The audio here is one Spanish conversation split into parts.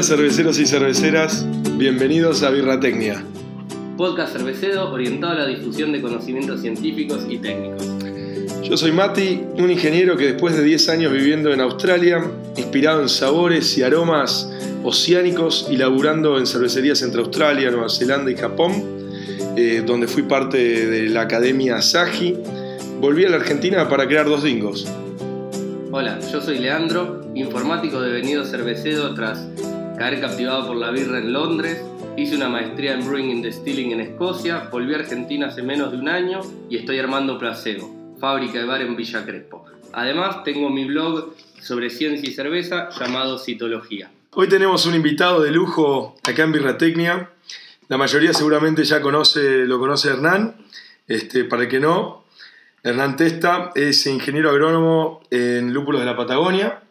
Hola cerveceros y cerveceras, bienvenidos a Birratecnia. Podcast cervecero orientado a la difusión de conocimientos científicos y técnicos. Yo soy Mati, un ingeniero que después de 10 años viviendo en Australia, inspirado en sabores y aromas oceánicos y laburando en cervecerías entre Australia, Nueva Zelanda y Japón, eh, donde fui parte de la Academia Saji, volví a la Argentina para crear dos dingos. Hola, yo soy Leandro, informático devenido cervecero tras caer captivado por la birra en Londres. Hice una maestría en Brewing and Distilling en Escocia, volví a Argentina hace menos de un año y estoy armando Placebo, fábrica de bar en Villa Crespo. Además, tengo mi blog sobre ciencia y cerveza llamado Citología. Hoy tenemos un invitado de lujo acá en Birratecnia. La mayoría seguramente ya conoce, lo conoce Hernán. Este, para el que no, Hernán Testa es ingeniero agrónomo en Lúpulos de la Patagonia.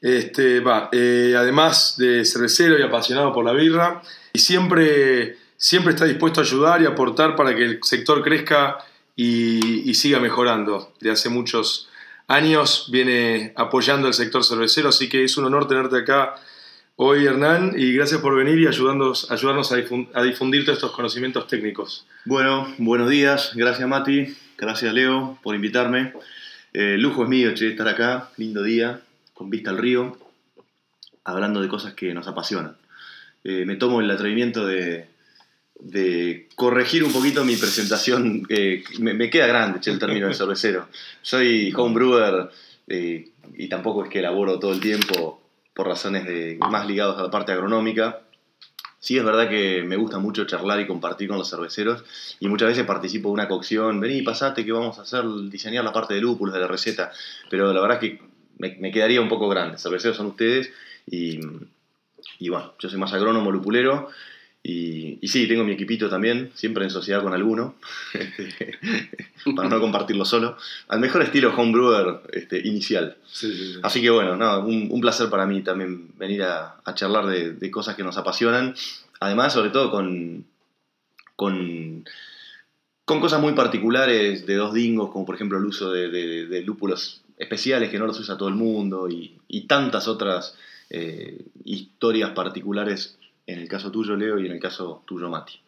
Este, eh, además de cervecero y apasionado por la birra, y siempre, siempre está dispuesto a ayudar y aportar para que el sector crezca y, siga mejorando. De hace muchos años viene apoyando al sector cervecero, así que es un honor tenerte acá hoy, Hernán, y gracias por venir y ayudarnos, ayudarnos a, difundir, a difundir todos estos conocimientos técnicos. Bueno, buenos días, gracias Mati, gracias Leo por invitarme. Eh, lujo es mío, che, estar acá, lindo día, con vista al río, hablando de cosas que nos apasionan. Eh, me tomo el atrevimiento de, corregir un poquito mi presentación, me, queda grande, el término de cervecero. Soy homebrewer eh, y tampoco es que elaboro todo el tiempo por razones más ligadas a la parte agronómica. Sí, es verdad que me gusta mucho charlar y compartir con los cerveceros y muchas veces participo de una cocción. Vení, pasate que vamos a hacer, diseñar la parte de lúpulos de la receta. Pero la verdad es que me, me quedaría un poco grande. Cerveceros son ustedes y, y bueno, yo soy más agrónomo, lupulero. Y, y, sí, tengo mi equipito también, siempre en sociedad con alguno, este, para no compartirlo solo. Al mejor estilo homebrewer este, inicial. Sí, sí, sí. Así que bueno, no, un, un, placer para mí también venir a, a charlar de, de, cosas que nos apasionan. Además, sobre todo con, con, con, cosas muy particulares de dos dingos, como por ejemplo el uso de, de, de lúpulos especiales que no los usa todo el mundo y, tantas otras eh, historias particulares en el caso tuyo, Leo, y en el caso tuyo, Mati.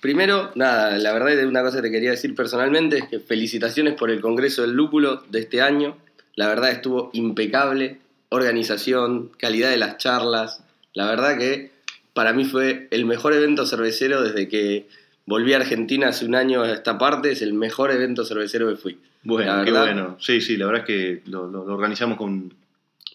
Primero, nada, la verdad es una cosa que te quería decir personalmente, es que felicitaciones por el Congreso del Lúpulo de este año. La verdad estuvo impecable, organización, calidad de las charlas. La verdad que para mí fue el mejor evento cervecero desde que volví a Argentina hace un año a esta parte, es el mejor evento cervecero que fui. Bueno, qué bueno. Sí, sí, la verdad es que lo, lo, lo organizamos con,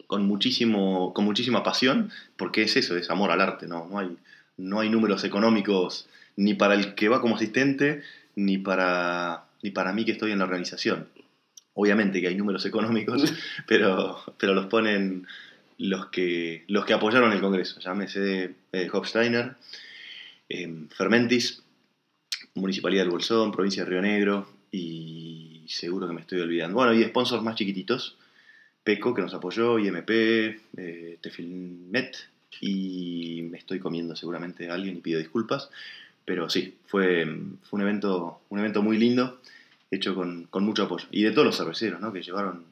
con, muchísimo, con muchísima pasión, porque es eso, es amor al arte, ¿no? No hay, no hay números económicos ni para el que va como asistente, ni para, ni para mí que estoy en la organización. Obviamente que hay números económicos, pero, pero los ponen los que, los que apoyaron el Congreso. Llámese eh, Hofsteiner, eh, Fermentis, Municipalidad del Bolsón, Provincia de Río Negro, y seguro que me estoy olvidando. Bueno, y sponsors más chiquititos, Peco, que nos apoyó, IMP, eh, Tefilmet, y me estoy comiendo seguramente a alguien y pido disculpas. Pero sí, fue, fue un, evento, un evento muy lindo, hecho con, con mucho apoyo. Y de todos los cerveceros, ¿no? que, llevaron,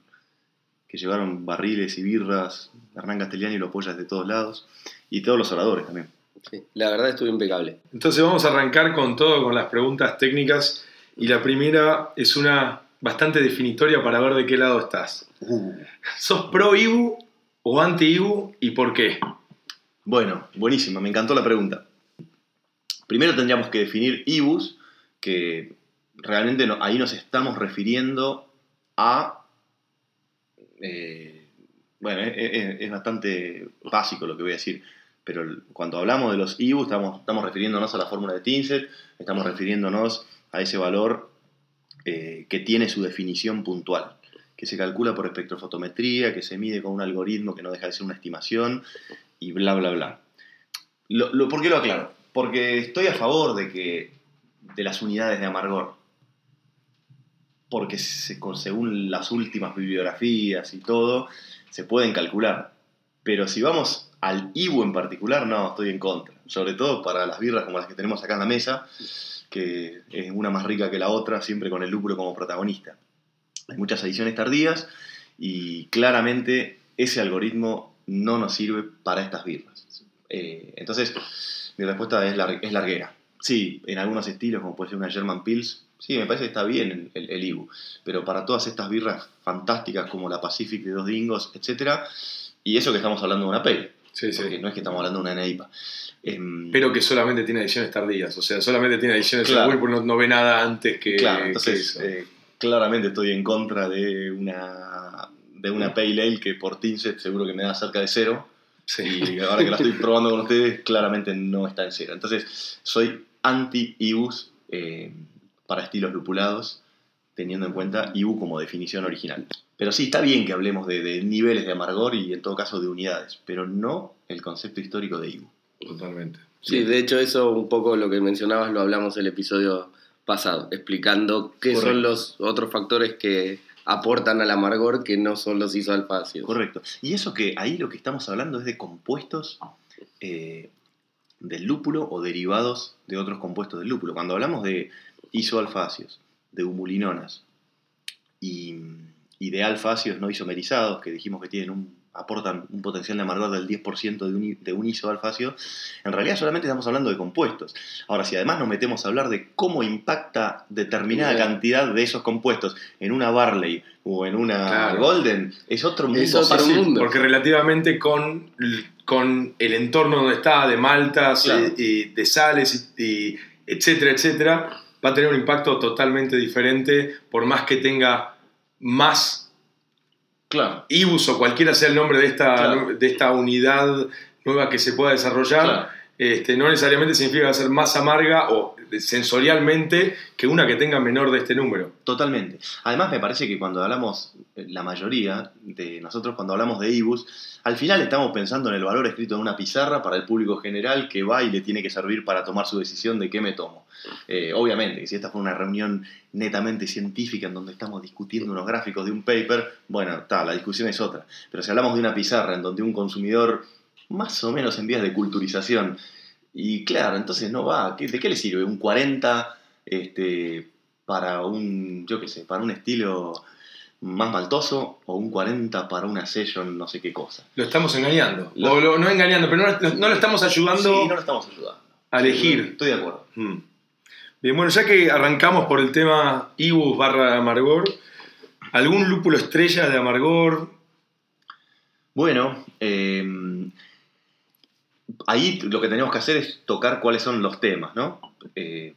que llevaron barriles y birras, Hernán Castellani lo apoya de todos lados, y todos los oradores también. Sí, la verdad estuvo impecable. Entonces vamos a arrancar con todo, con las preguntas técnicas. Y la primera es una bastante definitoria para ver de qué lado estás. Uh. ¿Sos pro IBU o anti IBU y por qué? Bueno, buenísima, me encantó la pregunta. Primero tendríamos que definir IBUs, que realmente no, ahí nos estamos refiriendo a... Eh, bueno, es, bastante básico lo que voy a decir, pero cuando hablamos de los IBUs estamos, estamos refiriéndonos a la fórmula de Tinset, estamos refiriéndonos a ese valor eh, que tiene su definición puntual, que se calcula por espectrofotometría, que se mide con un algoritmo que no deja de ser una estimación y bla, bla, bla. Lo, lo, ¿Por qué lo aclaro? Porque estoy a favor de que de las unidades de amargor. Porque se, según las últimas bibliografías y todo, se pueden calcular. Pero si vamos al IBU en particular, no, estoy en contra. Sobre todo para las birras como las que tenemos acá en la mesa, que es una más rica que la otra, siempre con el lúpulo como protagonista. Hay muchas ediciones tardías y claramente ese algoritmo no nos sirve para estas birras. Eh, entonces, mi respuesta es, lar- es larguera. Sí, en algunos estilos, como puede ser una German Pils, sí, me parece que está bien el, el Ibu. Pero para todas estas birras fantásticas como la Pacific de dos dingos, etc. Y eso que estamos hablando de una pale. Sí, sí. Porque no es que estamos hablando de una NEIPA. Em, Pero que solamente tiene ediciones tardías, o sea, solamente tiene ediciones Claro. Whirlpool, no, no ve nada antes que, Claro, entonces eh, claramente estoy en contra de una de una Pale Ale que por Tinset seguro que me da cerca de cero Sí. y ahora que la estoy probando con ustedes claramente no está en cero. Entonces soy anti IBUs eh, para estilos lupulados teniendo en cuenta IBU como definición original. Pero sí, está bien que hablemos de, de niveles de amargor y en todo caso de unidades, pero no el concepto histórico de IBU. Totalmente. Sí, de hecho eso un poco lo que mencionabas lo hablamos el episodio pasado, explicando qué Correcto. son los otros factores que aportan al amargor que no son los isoalfacios. Correcto. Y eso que ahí lo que estamos hablando es de compuestos eh, del lúpulo o derivados de otros compuestos del lúpulo. Cuando hablamos de isoalfáceos, de humulinonas y, y de alfáceos no isomerizados, que dijimos que tienen un, aportan un potencial de amargor del 10% de un, de un isoalfacio, en realidad solamente estamos hablando de compuestos. Ahora, si además nos metemos a hablar de cómo impacta determinada cantidad de esos compuestos en una Barley o en una Claro. Golden, es otro mundo. Es otro fácil. mundo. Porque relativamente con, con el entorno donde está, de maltas, Claro. y de sales, y, y etcétera, etcétera, va a tener un impacto totalmente diferente, por más que tenga más Claro. IBUS o cualquiera sea el nombre de esta, Claro. de esta unidad nueva que se pueda desarrollar, Claro. Este, no necesariamente significa ser más amarga o sensorialmente que una que tenga menor de este número. Totalmente. Además, me parece que cuando hablamos, eh, la mayoría de nosotros cuando hablamos de IBUS, al final estamos pensando en el valor escrito en una pizarra para el público general que va y le tiene que servir para tomar su decisión de qué me tomo. Eh, obviamente, si esta fue una reunión netamente científica en donde estamos discutiendo unos gráficos de un paper, bueno, está, la discusión es otra. Pero si hablamos de una pizarra en donde un consumidor más o menos en vías de culturización, y claro, entonces no va, ¿qué- ¿de qué le sirve? Un 40 este, para un, yo qué sé, para un estilo más maltoso o un 40 para una session no sé qué cosa. Lo estamos engañando. Lo- O lo- no engañando, pero no, no lo estamos ayudando Sí, no lo estamos ayudando. a elegir. Estoy de acuerdo. Mm. Bien, bueno, ya que arrancamos por el tema IBUS barra amargor, ¿algún lúpulo estrella de amargor? Bueno, eh, ahí lo que tenemos que hacer es tocar cuáles son los temas, ¿no? Eh,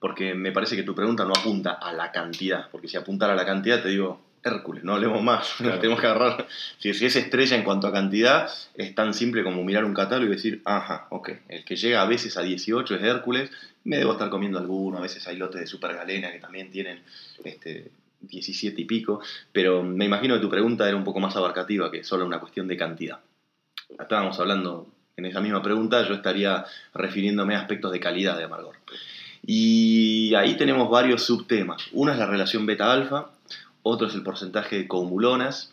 porque me parece que tu pregunta no apunta a la cantidad, porque si apuntara a la cantidad te digo, Hércules, no hablemos más, Claro. tenemos que agarrar, si, si es estrella en cuanto a cantidad, es tan simple como mirar un catálogo y decir, ajá, ok, el que llega a veces a 18 es Hércules, me debo estar comiendo alguno, a veces hay lotes de Super Galena que también tienen este, 17 y pico, pero me imagino que tu pregunta era un poco más abarcativa que solo una cuestión de cantidad. Estábamos hablando en esa misma pregunta, yo estaría refiriéndome a aspectos de calidad de amargor. Y ahí tenemos varios subtemas. Uno es la relación beta-alfa, otro es el porcentaje de comulonas,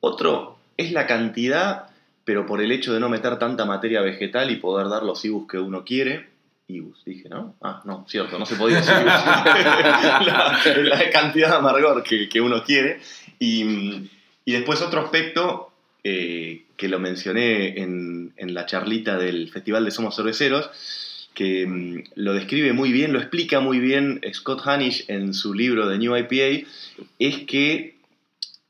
otro es la cantidad, pero por el hecho de no meter tanta materia vegetal y poder dar los IBUs que uno quiere. IBUs, dije, ¿no? Ah, no, cierto, no se podía decir IBUs. la, la cantidad de amargor que, que uno quiere. Y, y después otro aspecto eh, que lo mencioné en, en la charlita del Festival de Somos Cerveceros, que mm, lo describe muy bien, lo explica muy bien Scott Hanish en su libro de New IPA, es que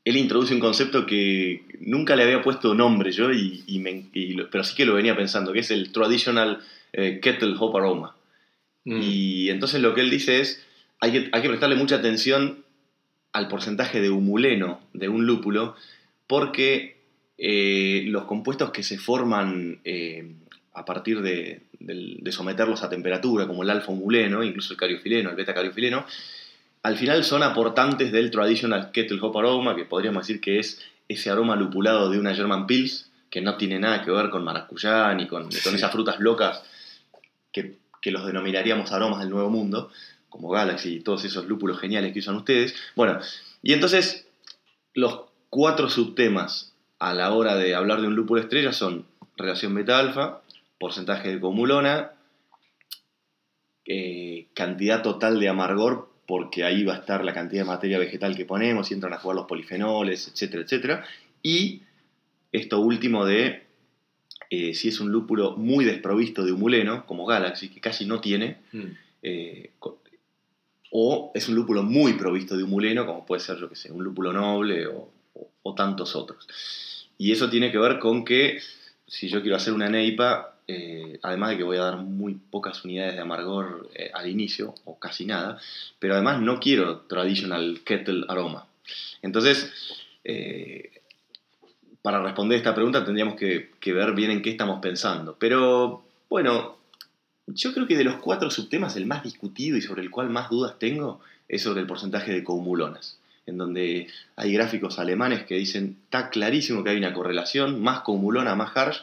él introduce un concepto que nunca le había puesto nombre yo, y, y me- y lo- pero sí que lo venía pensando, que es el traditional eh, kettle hop aroma. Mm. Y entonces lo que él dice es, hay que, hay que prestarle mucha atención al porcentaje de humuleno de un lúpulo, porque eh, los compuestos que se forman eh, a partir de, someterlos a temperatura, como el alfa humuleno, incluso el cariofileno, el beta cariofileno, al final son aportantes del traditional kettle hop aroma, que podríamos decir que es ese aroma lupulado de una German Pils, que no tiene nada que ver con maracuyá ni con, Sí. con esas frutas locas que, que los denominaríamos aromas del Nuevo Mundo, como Galaxy y todos esos lúpulos geniales que usan ustedes. Bueno, y entonces los cuatro subtemas a la hora de hablar de un lúpulo estrella son relación beta-alfa, porcentaje de comulona, eh, cantidad total de amargor, porque ahí va a estar la cantidad de materia vegetal que ponemos y entran a jugar los polifenoles, etcétera, etcétera. Y esto último de eh, si es un lúpulo muy desprovisto de humuleno, como Galaxy, que casi no tiene, Mm. eh, o es un lúpulo muy provisto de humuleno, como puede ser, yo que sé, un lúpulo noble o, o- tantos otros. Y eso tiene que ver con que si yo quiero hacer una neipa, eh, además de que voy a dar muy pocas unidades de amargor eh, al inicio, o casi nada, pero además no quiero traditional kettle aroma. Entonces, eh, para responder esta pregunta tendríamos que, que ver bien en qué estamos pensando. Pero bueno, yo creo que de los cuatro subtemas el más discutido y sobre el cual más dudas tengo es sobre el porcentaje de coumulonas, en donde hay gráficos alemanes que dicen, está clarísimo que hay una correlación, más coumulona, más harsh,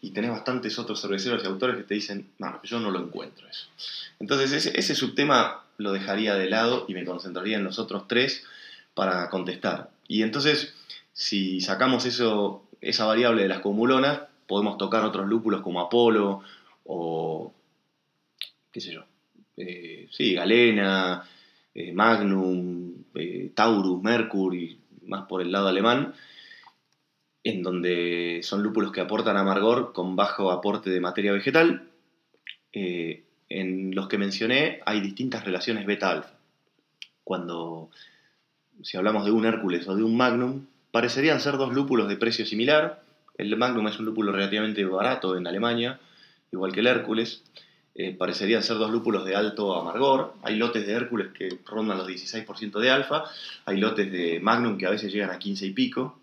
y tenés bastantes otros cerveceros y autores que te dicen, no, yo no lo encuentro eso. Entonces ese, ese subtema lo dejaría de lado y me concentraría en los otros tres para contestar. Y entonces, si sacamos eso, esa variable de las comulonas, podemos tocar otros lúpulos como Apolo o, qué sé yo, eh, sí, Galena, eh, Magnum, eh, Taurus, Mercury, más por el lado alemán, en donde son lúpulos que aportan amargor con bajo aporte de materia vegetal. Eh, en los que mencioné hay distintas relaciones beta-alfa. Cuando, si hablamos de un Hércules o de un Magnum, parecerían ser dos lúpulos de precio similar. El Magnum es un lúpulo relativamente barato en Alemania, igual que el Hércules. Eh, parecerían ser dos lúpulos de alto amargor. Hay lotes de Hércules que rondan los 16% de alfa. Hay lotes de Magnum que a veces llegan a 15 y pico.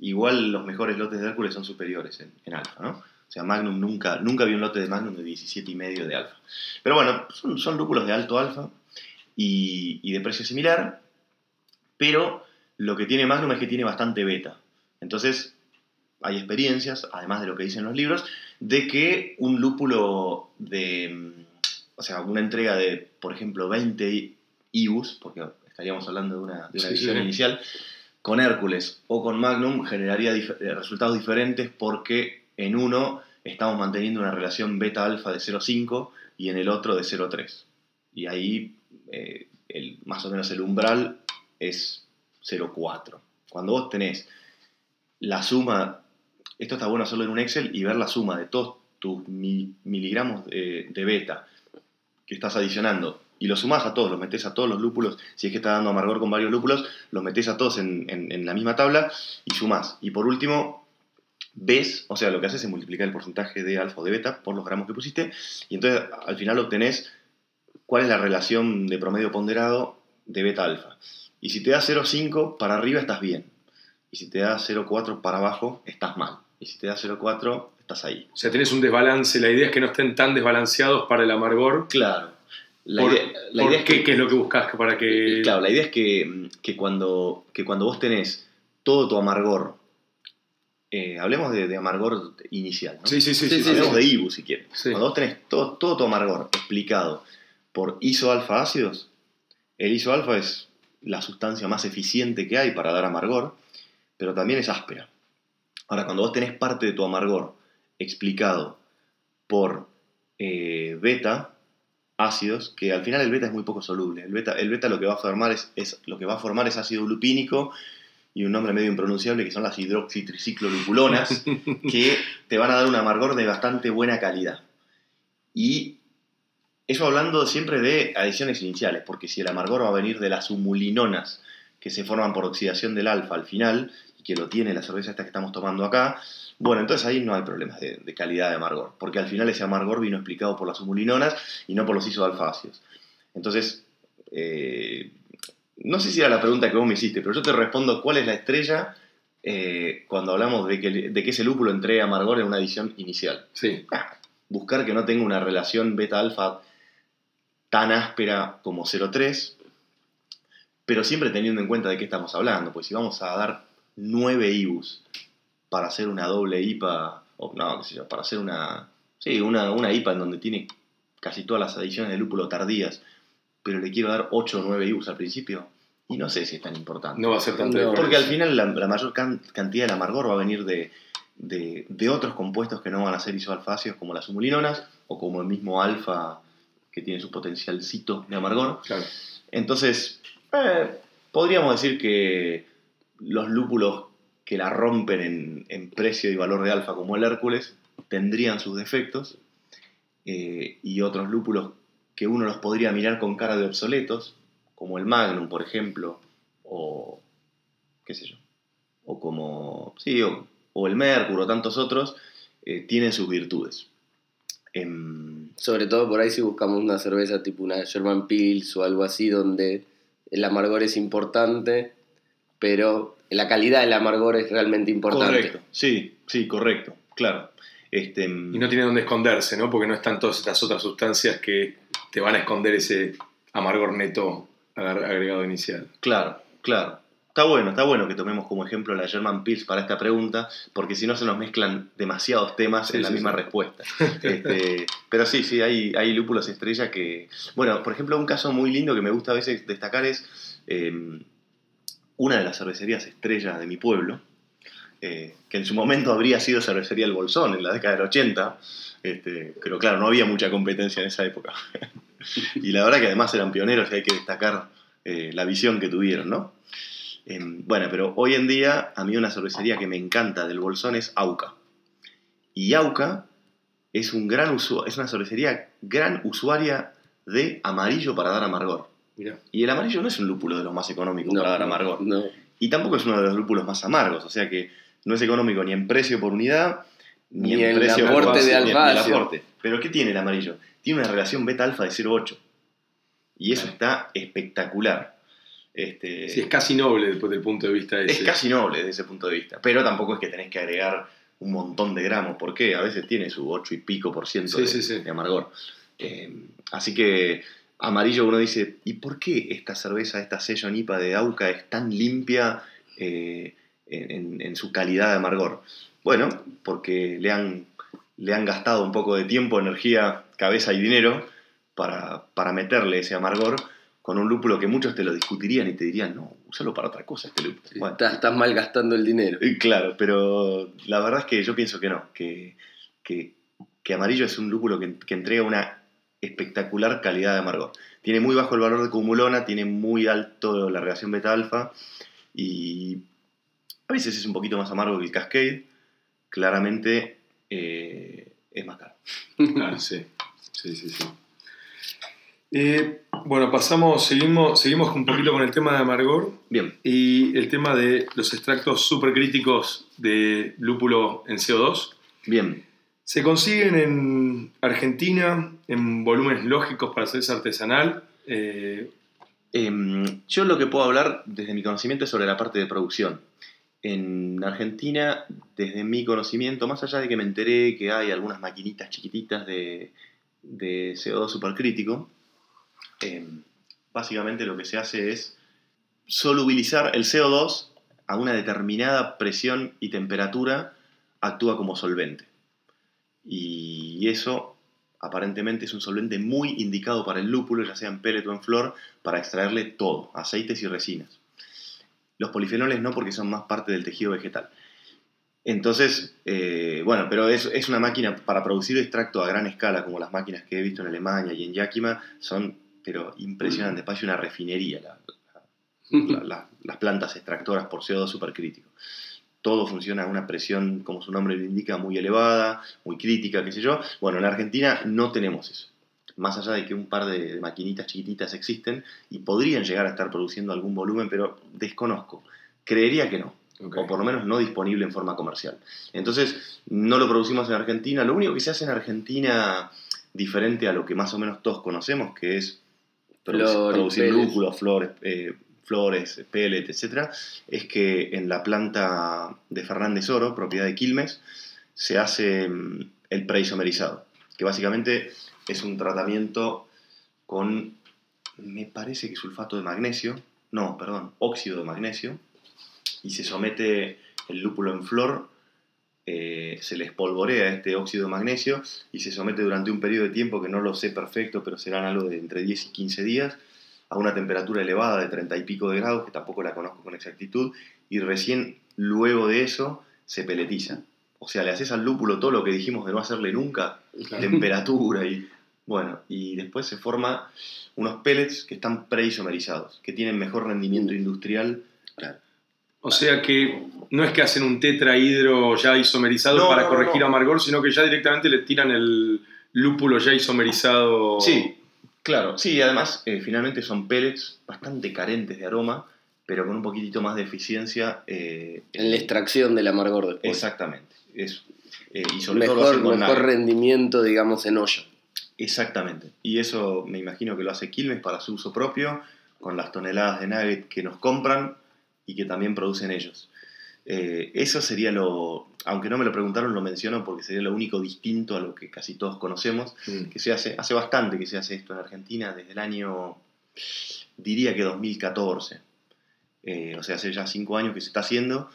Igual los mejores lotes de Hércules son superiores en, alfa, ¿no? O sea, Magnum nunca, nunca vi un lote de Magnum de 17,5 de alfa. Pero bueno, son, son lúpulos de alto alfa y, y de precio similar, pero lo que tiene Magnum es que tiene bastante beta. Entonces, hay experiencias, además de lo que dicen los libros, de que un lúpulo de, mm, o sea, una entrega de, por ejemplo, 20 IBUs, porque estaríamos hablando de una, de una Sí, visión sí. inicial, con Hércules o con Magnum generaría dif- eh, resultados diferentes porque en uno estamos manteniendo una relación beta-alfa de 0,5 y en el otro de 0,3. Y ahí eh, el, más o menos el umbral es 0,4. Cuando vos tenés la suma, esto está bueno hacerlo en un Excel y ver la suma de todos tus mi- miligramos de, beta que estás adicionando y los sumás a todos, los metés a todos los lúpulos, si es que está dando amargor con varios lúpulos, los metés a todos en, en- en la misma tabla y sumás. Y por último, ves, o sea, lo que haces es multiplicar el porcentaje de alfa o de beta por los gramos que pusiste y entonces al final obtenés cuál es la relación de promedio ponderado de beta-alfa. Y si te da 0,5 para arriba estás bien. Y si te da 0,4 para abajo estás mal. Y si te da 0,4 estás ahí. O sea, tenés un desbalance. La idea es que no estén tan desbalanceados para el amargor. Claro. La Por- idea, la ¿por idea es que, ¿Qué es lo que buscas para que...? Claro, la idea es que, que cuando, que cuando vos tenés todo tu amargor, eh, hablemos de, de amargor inicial, ¿no? Sí, sí, sí. Sí, hablemos sí. de IBU si quieres. Cuando vos tenés todo, todo tu amargor explicado por isoalfa ácidos, el isoalfa es la sustancia más eficiente que hay para dar amargor, pero también es áspera. Ahora, cuando vos tenés parte de tu amargor explicado por eh, beta ácidos, que al final el beta es muy poco soluble. El beta, el beta lo que va a formar es, es- lo que va a formar es ácido lupínico y un nombre medio impronunciable que son las hidroxitriciclolupulonas, que te van a dar un amargor de bastante buena calidad. Y eso hablando siempre de adiciones iniciales, porque si el amargor va a venir de las humulinonas que se forman por oxidación del alfa al final, y que lo tiene la cerveza esta que estamos tomando acá, bueno, entonces ahí no hay problemas de, de calidad de amargor, porque al final ese amargor vino explicado por las humulinonas y no por los isoalfáceos. Entonces, eh, no sé si era la pregunta que vos me hiciste, pero yo te respondo cuál es la estrella eh, cuando hablamos de que, de que ese lúpulo entregue amargor en una adición inicial. Sí. Ah, buscar que no tenga una relación beta-alfa tan áspera como 0,3, pero siempre teniendo en cuenta de qué estamos hablando, pues si vamos a dar 9 IBUs para hacer una doble IPA, o no, qué sé yo, para hacer una, sí, una, una IPA en donde tiene casi todas las adiciones de lúpulo tardías, pero le quiero dar 8 o 9 IBUs al principio, y no sé si es tan importante. No va a ser tanto No, Porque al final la, la mayor can- cantidad del amargor va a venir de, de, de otros compuestos que no van a ser isoalfáceos como las humulinonas o como el mismo alfa que tiene su potencialcito de amargor. Claro. Entonces, eh, podríamos decir que los lúpulos que la rompen en, precio y valor de alfa como el Hércules tendrían sus defectos eh, y otros lúpulos que uno los podría mirar con cara de obsoletos, como el Magnum, por ejemplo, o qué sé yo, o como, sí, o, o el Mercury o tantos otros, eh, tienen sus virtudes. Em, Sobre todo por ahí si buscamos una cerveza tipo una German Pils o algo así donde el amargor es importante, pero la calidad del amargor es realmente importante. correcto, sí, sí, correcto, claro. Este, Y no tiene dónde esconderse, ¿no? Porque no están todas estas otras sustancias que te van a esconder ese amargor neto agregado inicial. Claro, claro. Está bueno, está bueno que tomemos como ejemplo la German Pils para esta pregunta, porque si no se nos mezclan demasiados temas Sí, en la sí, misma sí. respuesta. Este, pero sí, sí, hay, hay lúpulos estrella que... Bueno, por ejemplo, un caso muy lindo que me gusta a veces destacar es eh, una de las cervecerías estrellas de mi pueblo, eh, que en su momento habría sido cervecería El Bolsón en la década del 80, este, pero claro, no había mucha competencia en esa época. y la verdad que además eran pioneros y hay que destacar eh, la visión que tuvieron, ¿no? Em, bueno, pero hoy en día a mí una cervecería que me encanta del Bolsón es Auca. Y Auca es, un gran es una cervecería gran usuaria de amarillo para dar amargor. Mirá. Y el amarillo no es un lúpulo de los más económicos No, para dar amargor. no. Y tampoco es uno de los lúpulos más amargos, o sea que no es económico ni en precio por unidad, ni, Ni en el precio por aporte base, de ni en el alfacio. aporte. Pero ¿qué tiene el amarillo? Tiene una relación beta-alfa de 0,8. Y eso está espectacular. Este, Sí, es casi noble desde el punto de vista ese. es casi noble desde ese punto de vista, pero tampoco es que tenés que agregar un montón de gramos, porque a veces tiene su 8 y pico por ciento Sí, de, sí, sí. de amargor. Eh, así que amarillo uno dice, ¿y por qué esta cerveza, esta sello Nipa de Auca es tan limpia eh, en, su calidad de amargor? Bueno, porque le han, le han gastado un poco de tiempo, energía, cabeza y dinero para, para meterle ese amargor con un lúpulo que muchos te lo discutirían y te dirían, no, úsalo para otra cosa este lúpulo. Bueno, estás, estás malgastando el dinero. eh, Claro, pero la verdad es que yo pienso que no, que, que, que amarillo es un lúpulo que, que entrega una espectacular calidad de amargor. Tiene muy bajo el valor de cumulona, tiene muy alto la reacción beta-alfa y a veces es un poquito más amargo que el Cascade. Claramente eh, es más caro. Claro, sí. Sí, sí, sí. Eh, bueno, pasamos, seguimos, seguimos un poquito con el tema de amargor Bien, y el tema de los extractos supercríticos de lúpulo en CO2. bien. Se consiguen en Argentina en volúmenes lógicos para cerveza artesanal. Eh, Em, yo lo que puedo hablar desde mi conocimiento es sobre la parte de producción. En Argentina, desde mi conocimiento, más allá de que me enteré que hay algunas maquinitas chiquititas de, de CO2 supercrítico, em, básicamente lo que se hace es solubilizar el CO2 a una determinada presión y temperatura, actúa como solvente. Y eso aparentemente es un solvente muy indicado para el lúpulo, ya sea en pellet o en flor, para extraerle todo, aceites y resinas. Los polifenoles no, porque son más parte del tejido vegetal. Entonces, eh, bueno, pero es, es una máquina para producir extracto a gran escala, como las máquinas que he visto en Alemania y en Yakima, son, pero impresionantes, parece una refinería la- la- la- las plantas extractoras por CO2 supercrítico. Todo funciona a una presión, como su nombre lo indica, muy elevada, muy crítica, qué sé yo. Bueno, en Argentina no tenemos eso. Más allá de que un par de maquinitas chiquititas existen y podrían llegar a estar produciendo algún volumen, pero desconozco. Creería que no, o por lo menos no disponible en forma comercial. Entonces, no lo producimos en Argentina. Lo único que se hace en Argentina, diferente a lo que más o menos todos conocemos, que es producir pellets. lúpulos, flores, eh, flores, pellet, etc., es que en la planta de Fernández Oro, propiedad de Quilmes, se hace mm, el preisomerizado, que básicamente es un tratamiento con, me parece que sulfato de magnesio, no, perdón, óxido de magnesio, y se somete el lúpulo en flor, eh, se le espolvorea este óxido de magnesio y se somete durante un periodo de tiempo que no lo sé perfecto, pero serán algo de entre 10 y 15 días, a una temperatura elevada de 30 y pico de grados, que tampoco la conozco con exactitud, y recién luego de eso se peletiza. O sea, le haces al lúpulo todo lo que dijimos de no hacerle nunca, Claro. temperatura y bueno, y después se forma unos pellets que están preisomerizados, que tienen mejor rendimiento industrial Claro. O sea que no es que hacen un tetrahidro ya isomerizado No, para no, corregir no. amargor, sino que ya directamente le tiran el lúpulo ya isomerizado. Sí, claro. Sí, además, eh, finalmente son pellets bastante carentes de aroma, pero con un poquitito más de eficiencia. eh, En la extracción del amargor después. Exactamente. Es, eh, y sobre todo lo hacen Mejor, con mejor rendimiento, digamos, en olla. Exactamente. Y eso me imagino que lo hace Quilmes para su uso propio, con las toneladas de nugget que nos compran y que también producen ellos. Eh, eso sería lo, aunque no me lo preguntaron, lo menciono porque sería lo único distinto a lo que casi todos conocemos, Mm. que se hace, hace bastante que se hace esto en Argentina, desde el año, diría que 2014. Eh, o sea, hace ya cinco años que se está haciendo,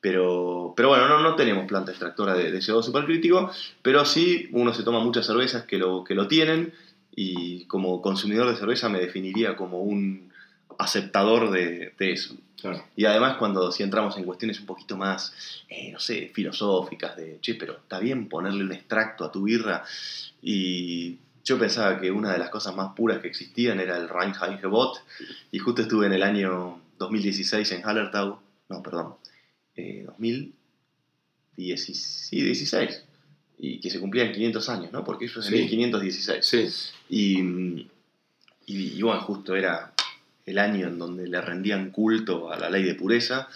pero, pero bueno, no, no tenemos planta extractora de, de CO2 supercrítico, pero sí uno se toma muchas cervezas que lo, que lo tienen y como consumidor de cerveza me definiría como un aceptador de, de eso. Claro. Y además cuando si entramos en cuestiones un poquito más, eh, no sé, filosóficas, de, che, pero está bien ponerle un extracto a tu birra. Y yo pensaba que una de las cosas más puras que existían era el Reinheitsgebot. Y justo estuve en el año 2016 en Hallertau, no, perdón, eh, 2016, y que se cumplían 500 años, ¿no? Porque eso es en Sí. 1516. Sí. Y, y, y bueno, justo era el año en donde le rendían culto a la ley de pureza.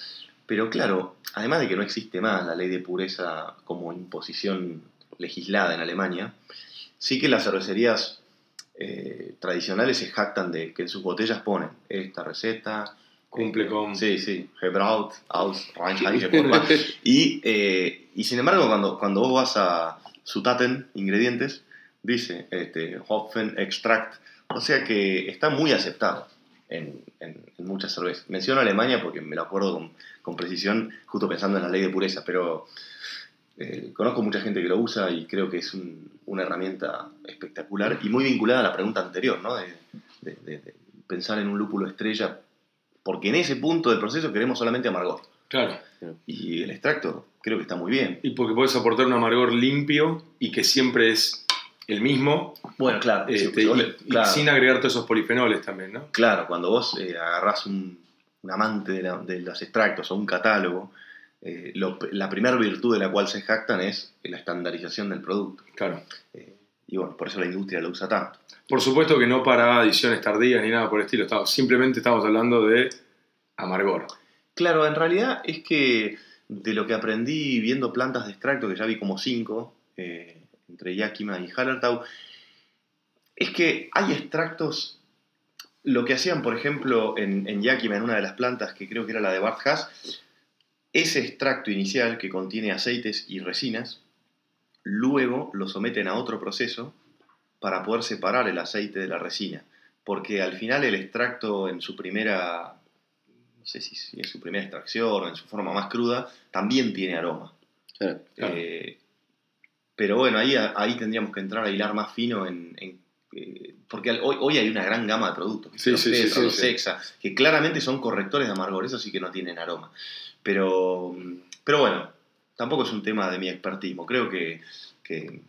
Pero claro, además de que no existe más la ley de pureza como imposición legislada en Alemania, sí que las cervecerías eh, tradicionales se jactan de que en sus botellas ponen esta receta. Cumple eh, con- Sí, sí, Gebraut aus. Y, eh, y sin embargo, cuando, cuando vos vas a Zutaten, ingredientes, dice este, Hopfen Extract, o sea que está muy aceptado en, en- en muchas cervezas. Menciono Alemania porque me lo acuerdo con, con precisión, justo pensando en la ley de pureza, pero eh, conozco mucha gente que lo usa y creo que es un- una herramienta espectacular y muy vinculada a la pregunta anterior, ¿no? De, de- de- de pensar en un lúpulo estrella, porque en ese punto del proceso queremos solamente amargor. Claro. Y el extracto creo que está muy bien. Y porque puedes aportar un amargor limpio y que siempre es el mismo, Bueno, claro. este, y, sin agregar todos esos polifenoles también, ¿no? Claro, cuando vos eh, agarrás un, un amante de, la- de los extractos o un catálogo, eh, lo- la primera virtud de la cual se jactan es la estandarización del producto. Claro. Eh, y bueno, por eso la industria lo usa tanto. Por supuesto que no para adiciones tardías ni nada por el estilo. estamos- simplemente estamos hablando de amargor. Claro, en realidad es que de lo que aprendí viendo plantas de extracto, que ya vi como cinco, eh, entre Yakima y Hallertau, es que hay extractos. Lo que hacían, por ejemplo, en, en Yakima, en una de las plantas, que creo que era la de Bart Haas, ese extracto inicial que contiene aceites y resinas, luego lo someten a otro proceso para poder separar el aceite de la resina. Porque al final el extracto en su primera no sé si, en su primera extracción o en su forma más cruda, también tiene aroma. Claro. Claro. Eh, pero bueno, ahí, ahí tendríamos que entrar a hilar más fino en... en, eh, porque hoy, hoy hay una gran gama de productos, Sí, los sí, sí, los sí. Hexa, que claramente son correctores de amargor, eso sí que no tienen aroma. Pero, pero bueno, tampoco es un tema de mi expertismo, creo que, que,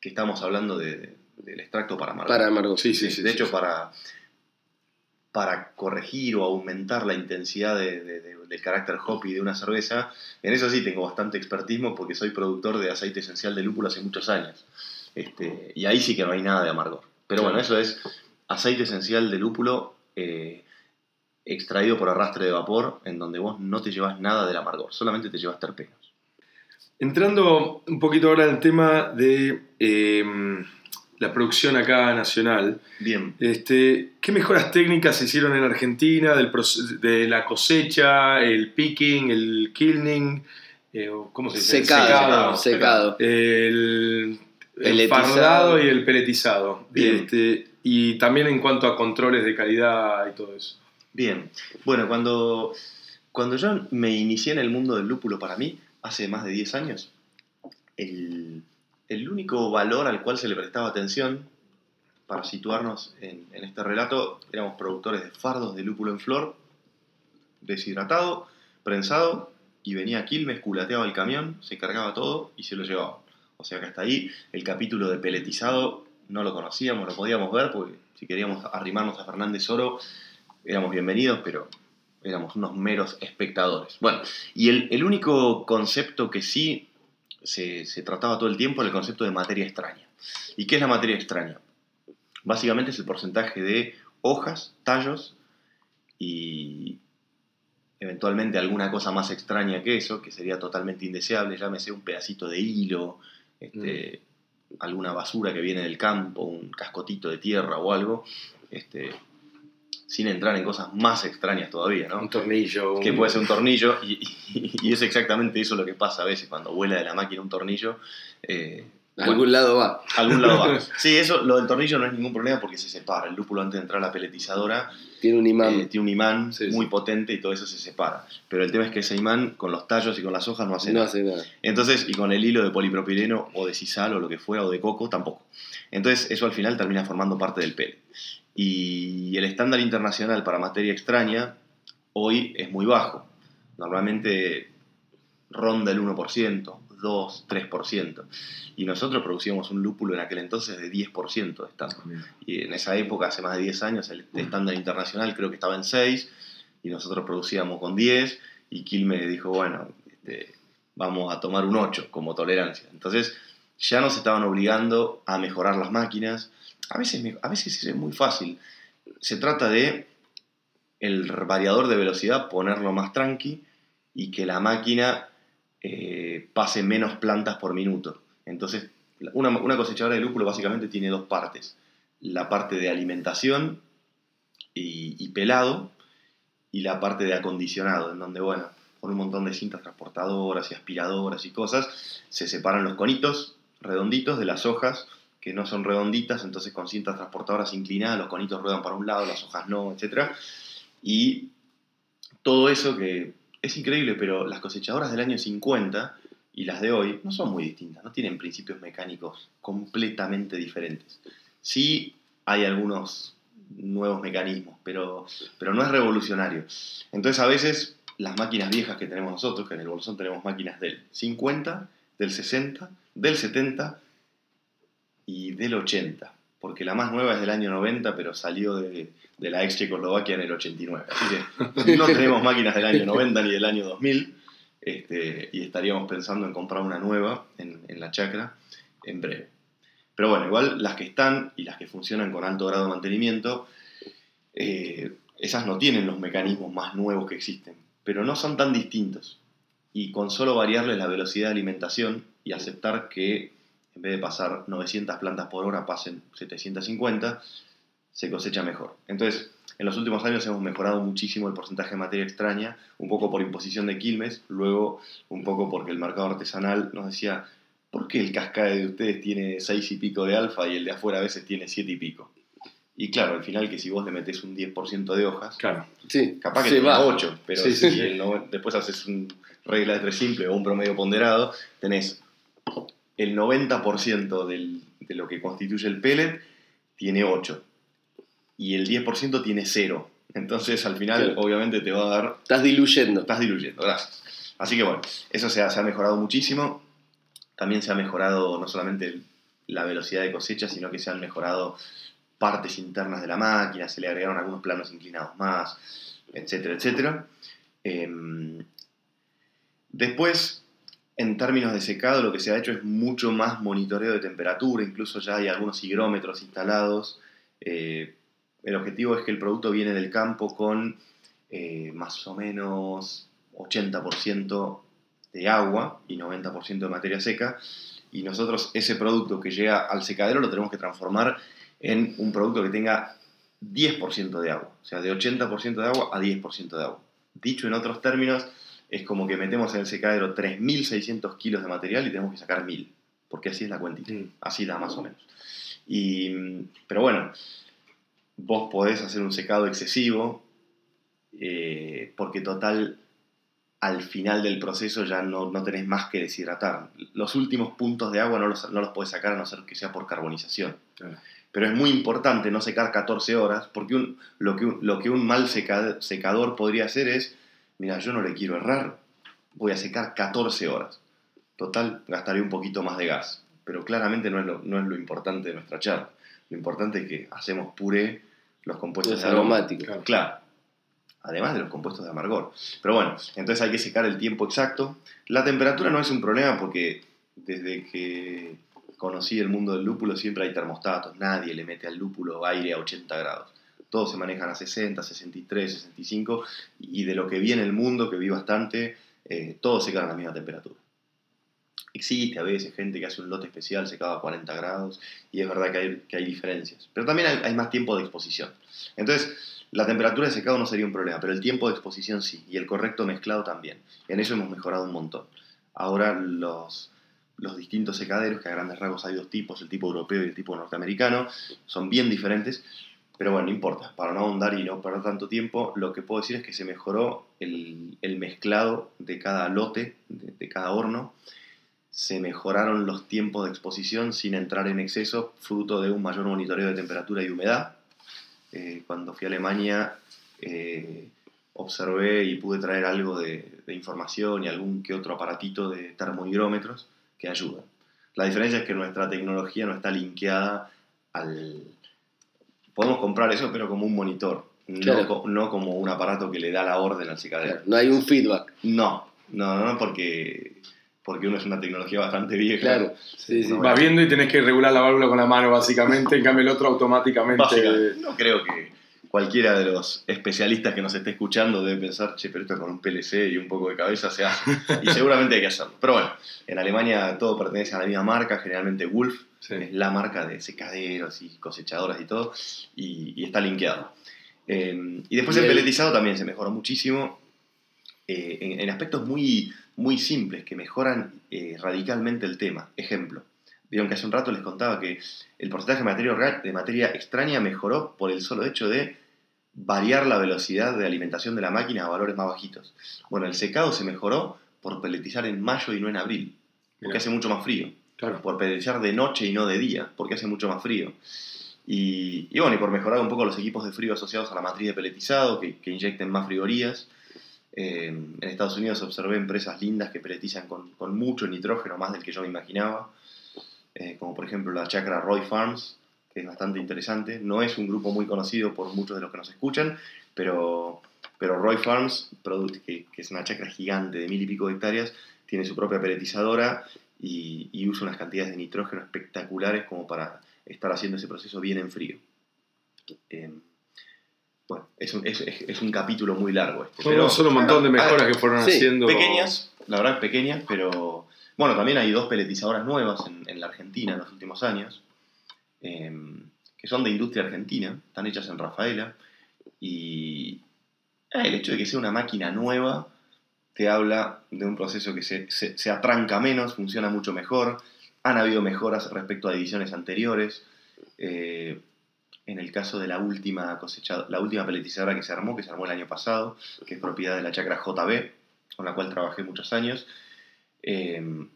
que estamos hablando de- del extracto para amargor. Para amargor. Sí, sí, sí. de hecho, para, para corregir o aumentar la intensidad de- de- de- del carácter hoppy de una cerveza, en eso sí tengo bastante expertismo porque soy productor de aceite esencial de lúpulo hace muchos años. Este, y ahí sí que no hay nada de amargor. Pero bueno, eso es aceite esencial de lúpulo eh, extraído por arrastre de vapor, en donde vos no te llevas nada del amargor, solamente te llevas terpenos. Entrando un poquito ahora en el tema de eh, la producción acá nacional, Bien, este, ¿qué mejoras técnicas se hicieron en Argentina del de la cosecha, el picking, el kilning, eh, ¿cómo se dice? Secado. El Secado. el, el fardado y el peletizado. Bien. Este, y también en cuanto a controles de calidad y todo eso. Bien, bueno, cuando, cuando yo me inicié en el mundo del lúpulo para mí, hace más de 10 años, el, el único valor al cual se le prestaba atención, para situarnos en, este relato, éramos productores de fardos de lúpulo en flor, deshidratado, prensado, y venía a Quilmes, culateaba el camión, se cargaba todo y se lo llevaba. O sea que hasta ahí el capítulo de peletizado no lo conocíamos, lo podíamos ver, porque si queríamos arrimarnos a Fernández Oro, éramos bienvenidos, pero éramos unos meros espectadores. Bueno, y el, el único concepto que sí se, se trataba todo el tiempo el concepto de materia extraña. ¿Y qué es la materia extraña? Básicamente es el porcentaje de hojas, tallos y eventualmente alguna cosa más extraña que eso, que sería totalmente indeseable, llámese un pedacito de hilo, este, alguna basura que viene del campo, un cascotito de tierra o algo, este, sin entrar en cosas más extrañas todavía, ¿no? Un tornillo. Que un- puede ser un tornillo, y, y- y es exactamente eso lo que pasa a veces cuando vuela de la máquina un tornillo. eh, algún lado va. algún lado va. Sí, eso, lo del tornillo no es ningún problema porque se separa. El lúpulo antes de entrar a la peletizadora Tiene un imán. eh, tiene un imán Sí, muy sí. potente y todo eso se separa. Pero el tema es que ese imán con los tallos y con las hojas no hace no nada. hace nada. Entonces, y con el hilo de polipropileno o de sisal o lo que fuera, o de coco, tampoco. Entonces, eso al final termina formando parte del pele. Y el estándar internacional para materia extraña hoy es muy bajo. Normalmente ronda el 1%, 2, 3%. Y nosotros producíamos un lúpulo en aquel entonces de 10% de estándar. Y en esa época, hace más de 10 años, el estándar internacional creo que estaba en 6 y nosotros producíamos con 10 y Quilmes dijo, bueno, este, vamos a tomar un 8 como tolerancia. Entonces ya nos estaban obligando a mejorar las máquinas. A veces, a veces es muy fácil. Se trata de el variador de velocidad ponerlo más tranqui y que la máquina eh, pase menos plantas por minuto. Entonces, una, una cosechadora de lúpulo básicamente tiene dos partes. La parte de alimentación y, y pelado y la parte de acondicionado, en donde, bueno, con un montón de cintas transportadoras y aspiradoras y cosas, se separan los conitos redonditos de las hojas que no son redonditas, entonces con cintas transportadoras inclinadas los conitos ruedan para un lado, las hojas no, etc. Y todo eso que es increíble, pero las cosechadoras del año 50 y las de hoy no son muy distintas, no tienen principios mecánicos completamente diferentes. Sí hay algunos nuevos mecanismos, pero, pero no es revolucionario. Entonces a veces las máquinas viejas que tenemos nosotros, que en el bolsón tenemos máquinas del 50, del 60, del 70 y del 80, porque la más nueva es del año 90, pero salió de, de la ex Checoslovaquia en el 89. Así que no tenemos máquinas del año 90 ni del año 2000, este, y estaríamos pensando en comprar una nueva en, en la chacra en breve. Pero bueno, igual las que están y las que funcionan con alto grado de mantenimiento, eh, esas no tienen los mecanismos más nuevos que existen, pero no son tan distintos. Y con solo variarles la velocidad de alimentación y aceptar que en vez de pasar 900 plantas por hora pasen 750, se cosecha mejor. Entonces, en los últimos años hemos mejorado muchísimo el porcentaje de materia extraña, un poco por imposición de Quilmes, luego un poco porque el mercado artesanal nos decía, ¿por qué el cascade de ustedes tiene 6 y pico de alfa y el de afuera a veces tiene 7 y pico? Y claro, al final que si vos le metés un 10% de hojas, Claro. Sí, capaz que se tenés va. 8, pero Sí, si sí. el no- después haces un regla de tres simple o un promedio ponderado, tenés el 90% del- de lo que constituye el pellet tiene 8 y el 10% tiene 0. Entonces al final Claro. obviamente te va a dar Estás diluyendo. Estás diluyendo, gracias. Así que bueno, eso se ha, se ha mejorado muchísimo. También se ha mejorado no solamente la velocidad de cosecha, sino que se han mejorado partes internas de la máquina, se le agregaron algunos planos inclinados más, etcétera, etcétera. Em, después, en términos de secado, lo que se ha hecho es mucho más monitoreo de temperatura, incluso ya hay algunos higrómetros instalados. Eh, el objetivo es que el producto viene del campo con eh, más o menos 80% de agua y 90% de materia seca. Y nosotros ese producto que llega al secadero lo tenemos que transformar en un producto que tenga 10% de agua. O sea, de 80% de agua a 10% de agua. Dicho en otros términos, es como que metemos en el secadero 3.600 kilos de material y tenemos que sacar 1.000. Porque así es la cuentita. Mm. Así da más o menos. Y, pero bueno, vos podés hacer un secado excesivo eh, porque total al final del proceso ya no, no tenés más que deshidratar. Los últimos puntos de agua no los, no los podés sacar a no ser que sea por carbonización. Claro. Pero es muy importante no secar 14 horas porque un- lo, que un, lo que un mal seca- secador podría hacer es, mira, yo no le quiero errar, voy a secar 14 horas. Total, gastaré un poquito más de gas. Pero claramente no es lo, no es lo importante de nuestra charla. Lo importante es que hacemos puré los compuestos Los de aroma. aromáticos. Claro. Claro. además de los compuestos de amargor. Pero bueno, entonces hay que secar el tiempo exacto. La temperatura no es un problema porque desde que conocí el mundo del lúpulo siempre hay termostatos, nadie le mete al lúpulo aire a 80 grados. Todos se manejan a 60, 63, 65 y de lo que vi en el mundo, que vi bastante, eh, todos se quedan a la misma temperatura. Existe a veces gente que hace un lote especial secado a 40 grados y es verdad que hay, que hay diferencias. Pero también hay, hay, más tiempo de exposición. Entonces, la temperatura de secado no sería un problema, pero el tiempo de exposición sí, y el correcto mezclado también. En eso hemos mejorado un montón. Ahora los, los distintos secaderos, que a grandes rasgos hay dos tipos, el tipo europeo y el tipo norteamericano, son bien diferentes, pero bueno, no importa, para no ahondar y no perder tanto tiempo, lo que puedo decir es que se mejoró el, el mezclado de cada lote, de, cada horno, se mejoraron los tiempos de exposición sin entrar en exceso, fruto de un mayor monitoreo de temperatura y humedad. Eh, cuando fui a Alemania eh, observé y pude traer algo de, de, información y algún que otro aparatito de termohigrómetros que ayudan. La diferencia es que nuestra tecnología no está linkeada al... Podemos comprar eso, pero como un monitor, claro. no, no, como un aparato que le da la orden al. Claro, no hay un feedback. No, no, no, porque porque uno es una tecnología bastante vieja. Claro, sí, sí. No, vas viendo y tenés que regular la válvula con la mano, básicamente, en cambio el otro automáticamente. No creo que cualquiera de los especialistas que nos esté escuchando debe pensar, che, pero esto con un PLC y un poco de cabeza se hace. y seguramente hay que hacerlo. Pero bueno, en Alemania todo pertenece a la misma marca, generalmente Wolf, sí. es la marca de secaderos y cosechadoras y todo, y, y está linkeado. Eh, y después y el, el peletizado también se mejoró muchísimo. Eh, en, en aspectos muy muy simples que mejoran eh, radicalmente el tema. Ejemplo, vieron que hace un rato les contaba que el porcentaje de materia, de materia extraña mejoró por el solo hecho de variar la velocidad de alimentación de la máquina a valores más bajitos. Bueno, el secado se mejoró por peletizar en mayo y no en abril, porque Mira. hace mucho más frío. Claro. Por peletizar de noche y no de día, porque hace mucho más frío. Y, y, bueno, y por mejorar un poco los equipos de frío asociados a la matriz de peletizado, que, que inyecten más frigorías. Eh, en Estados Unidos observé empresas lindas que peletizan con, con, mucho nitrógeno, más del que yo me imaginaba, eh, como por ejemplo la chacra Roy Farms, que es bastante interesante. No es un grupo muy conocido por muchos de los que nos escuchan, pero, pero Roy Farms, que, que es una chacra gigante de mil y pico de hectáreas, tiene su propia peletizadora y, y usa unas cantidades de nitrógeno espectaculares como para estar haciendo ese proceso bien en frío. Eh, bueno, es un, es, es un, capítulo muy largo este. Pero, son un montón de mejoras que fueron sí, haciendo. Pequeñas, la verdad pequeñas, pero bueno, también hay dos peletizadoras nuevas en, en la Argentina en los últimos años, eh, que son de industria argentina, están hechas en Rafaela, y eh, el hecho de que sea una máquina nueva te habla de un proceso que se, se, atranca menos, funciona mucho mejor, han habido mejoras respecto a ediciones anteriores. Eh, en el caso de la última cosechada, la última peletizadora que se armó, que se armó el año pasado, que es propiedad de la chacra JB, con la cual trabajé muchos años, eh,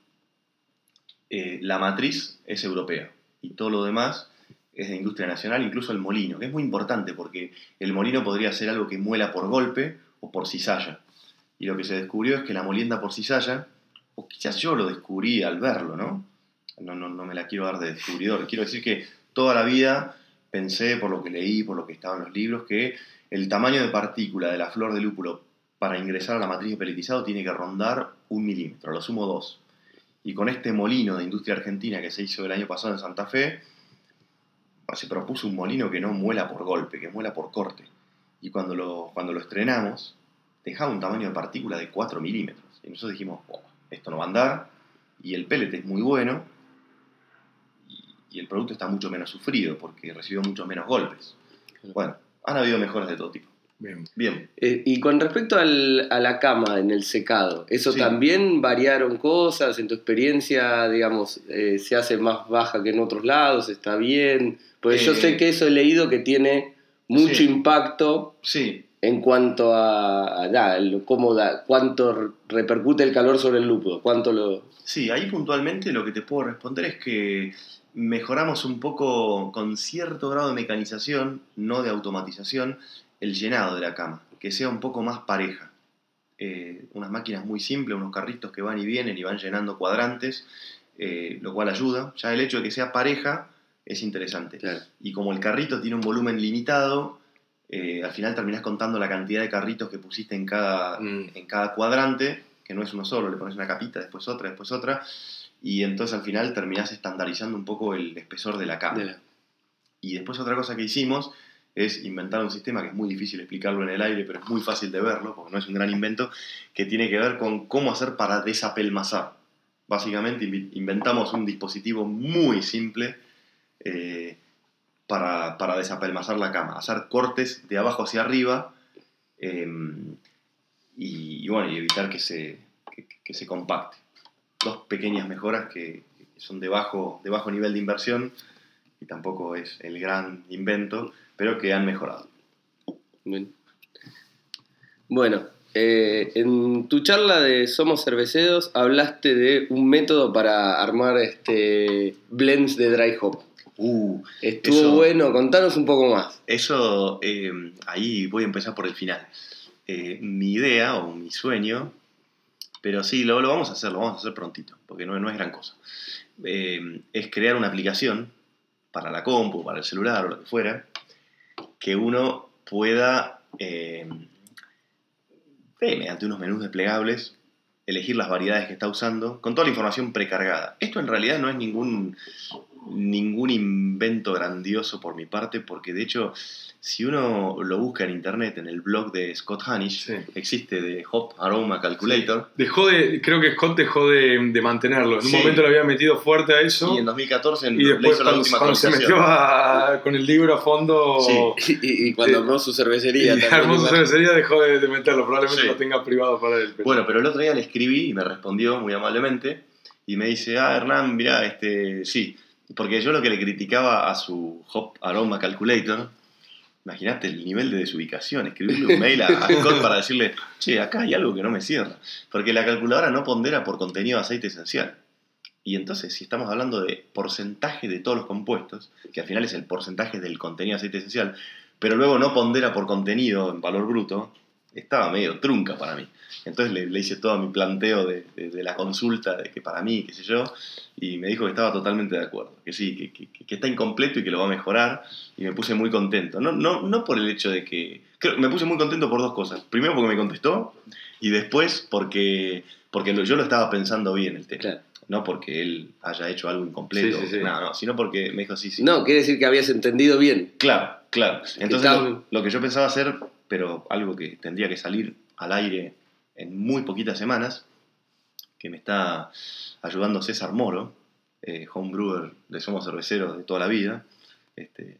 eh, la matriz es europea y todo lo demás es de industria nacional, incluso el molino, que es muy importante porque el molino podría ser algo que muela por golpe o por cizalla. Y lo que se descubrió es que la molienda por cizalla, o quizás yo lo descubrí al verlo, ¿no? No, no, no me la quiero dar de descubridor. Quiero decir que toda la vida pensé, por lo que leí, por lo que estaba en los libros, que el tamaño de partícula de la flor de lúpulo para ingresar a la matriz de peletizado tiene que rondar un milímetro, lo sumo dos. Y con este molino de industria argentina que se hizo el año pasado en Santa Fe, se propuso un molino que no muela por golpe, que muela por corte. Y cuando lo, cuando lo estrenamos, dejaba un tamaño de partícula de 4 milímetros. Y nosotros dijimos, oh, esto no va a andar, y el pellet es muy bueno, y el producto está mucho menos sufrido porque recibió muchos menos golpes. Bueno, han habido mejoras de todo tipo. Bien. Bien. Eh, y con respecto al, a la cama en el secado, ¿eso sí. también variaron cosas? ¿En tu experiencia, digamos, eh, se hace más baja que en otros lados? ¿Está bien? Pues eh, yo sé que eso he leído que tiene mucho sí. impacto sí. en cuanto a, a da, cómo da, cuánto repercute el calor sobre el lúpulo, cuánto lo... Sí, ahí puntualmente lo que te puedo responder es que mejoramos un poco con cierto grado de mecanización, no de automatización, el llenado de la cama, que sea un poco más pareja. Eh, unas máquinas muy simples, unos carritos que van y vienen y van llenando cuadrantes, eh, lo cual ayuda. Ya el hecho de que sea pareja es interesante. Claro. Y como el carrito tiene un volumen limitado, eh, al final terminás contando la cantidad de carritos que pusiste en cada, Mm. en cada cuadrante, que no es uno solo, le pones una capita, después otra, después otra, y entonces al final terminás estandarizando un poco el espesor de la cama. De la- Y después otra cosa que hicimos es inventar un sistema que es muy difícil explicarlo en el aire, pero es muy fácil de verlo, porque no es un gran invento, que tiene que ver con cómo hacer para desapelmazar. Básicamente inventamos un dispositivo muy simple eh, para, para desapelmazar la cama, hacer cortes de abajo hacia arriba eh, y, bueno, y evitar que se, que, se compacte. Dos pequeñas mejoras que son de bajo, de bajo nivel de inversión y tampoco es el gran invento, pero que han mejorado. Bien. Bueno, eh, en tu charla de Somos Cerveceros hablaste de un método para armar este blends de dry hop. Uh, Estuvo Eso- bueno, contanos un poco más. Eso, eh, ahí voy a empezar por el final. Eh, mi idea o mi sueño, pero sí, lo, lo vamos a hacer, lo vamos a hacer prontito, porque no, no es gran cosa. Es crear una aplicación para la compu, para el celular o lo que fuera, que uno pueda, eh, eh, mediante unos menús desplegables, elegir las variedades que está usando, con toda la información precargada. Esto en realidad no es ningún, ningún invento grandioso por mi parte, porque de hecho, si uno lo busca en internet, en el blog de Scott Hanish, Sí. existe de Hop Aroma Calculator, Dejó de, creo que Scott dejó de, de mantenerlo. En un momento le había metido fuerte a eso. y en 2014 Y le después la cuando, última cuando se metió a- con el libro a fondo Sí. Y, y cuando Sí. armó su y cervecería también. armó su cervecería dejó de, de meterlo. Probablemente Sí. lo tenga privado para él. pero- Bueno, pero el otro día le escribí y me respondió muy amablemente y me dice, ah, Hernán, mira, este, sí, porque yo lo que le criticaba a su Hop Aroma Calculator, imagínate el nivel de desubicación, escribirle un mail a, a Scott para decirle, che, acá hay algo que no me cierra, porque la calculadora no pondera por contenido de aceite esencial. Y entonces, si estamos hablando de porcentaje de todos los compuestos, que al final es el porcentaje del contenido de aceite esencial, pero luego no pondera por contenido en valor bruto, estaba medio trunca para mí. Entonces le, le hice todo mi planteo de, de- de la consulta, de que para mí, qué sé yo, y me dijo que estaba totalmente de acuerdo, que sí, que, que- que está incompleto y que lo va a mejorar, y me puse muy contento. No, no, no por el hecho de que... Creo, me puse muy contento por dos cosas. Primero porque me contestó, y después porque, porque lo- yo lo estaba pensando bien el tema. Claro. No porque él haya hecho algo incompleto, Sí, sí, sí. No, no, sino porque me dijo sí, sí. No, quiere decir que habías entendido bien. Claro, claro. Entonces lo, lo que yo pensaba hacer, pero algo que tendría que salir al aire en muy poquitas semanas, que me está ayudando César Moro, eh, homebrewer de Somos Cerveceros de toda la vida. Este,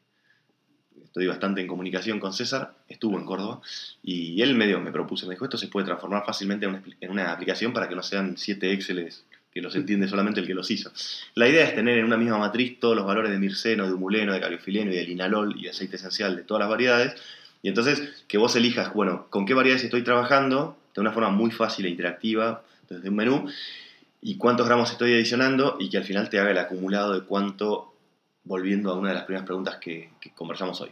estoy bastante en comunicación con César, estuvo en Córdoba, y él medio me propuso, me dijo, esto se puede transformar fácilmente en una, aplicación para que no sean siete Exceles que los entiende solamente el que los hizo. La idea es tener en una misma matriz todos los valores de mirceno, de humuleno, de caliofileno y de linalol y de aceite esencial de todas las variedades. Y entonces que vos elijas, bueno, con qué variedades estoy trabajando de una forma muy fácil e interactiva desde un menú y cuántos gramos estoy adicionando y que al final te haga el acumulado de cuánto, volviendo a una de las primeras preguntas que, que conversamos hoy.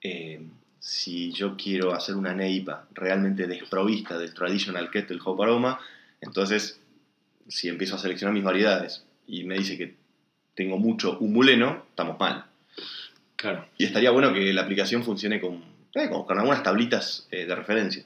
Eh, si yo quiero hacer una neipa realmente desprovista del traditional kettle hop aroma, entonces si empiezo a seleccionar mis variedades y me dice que tengo mucho humuleno, estamos mal. Claro. Y estaría bueno que la aplicación funcione con, eh, con, con algunas tablitas eh, de referencia.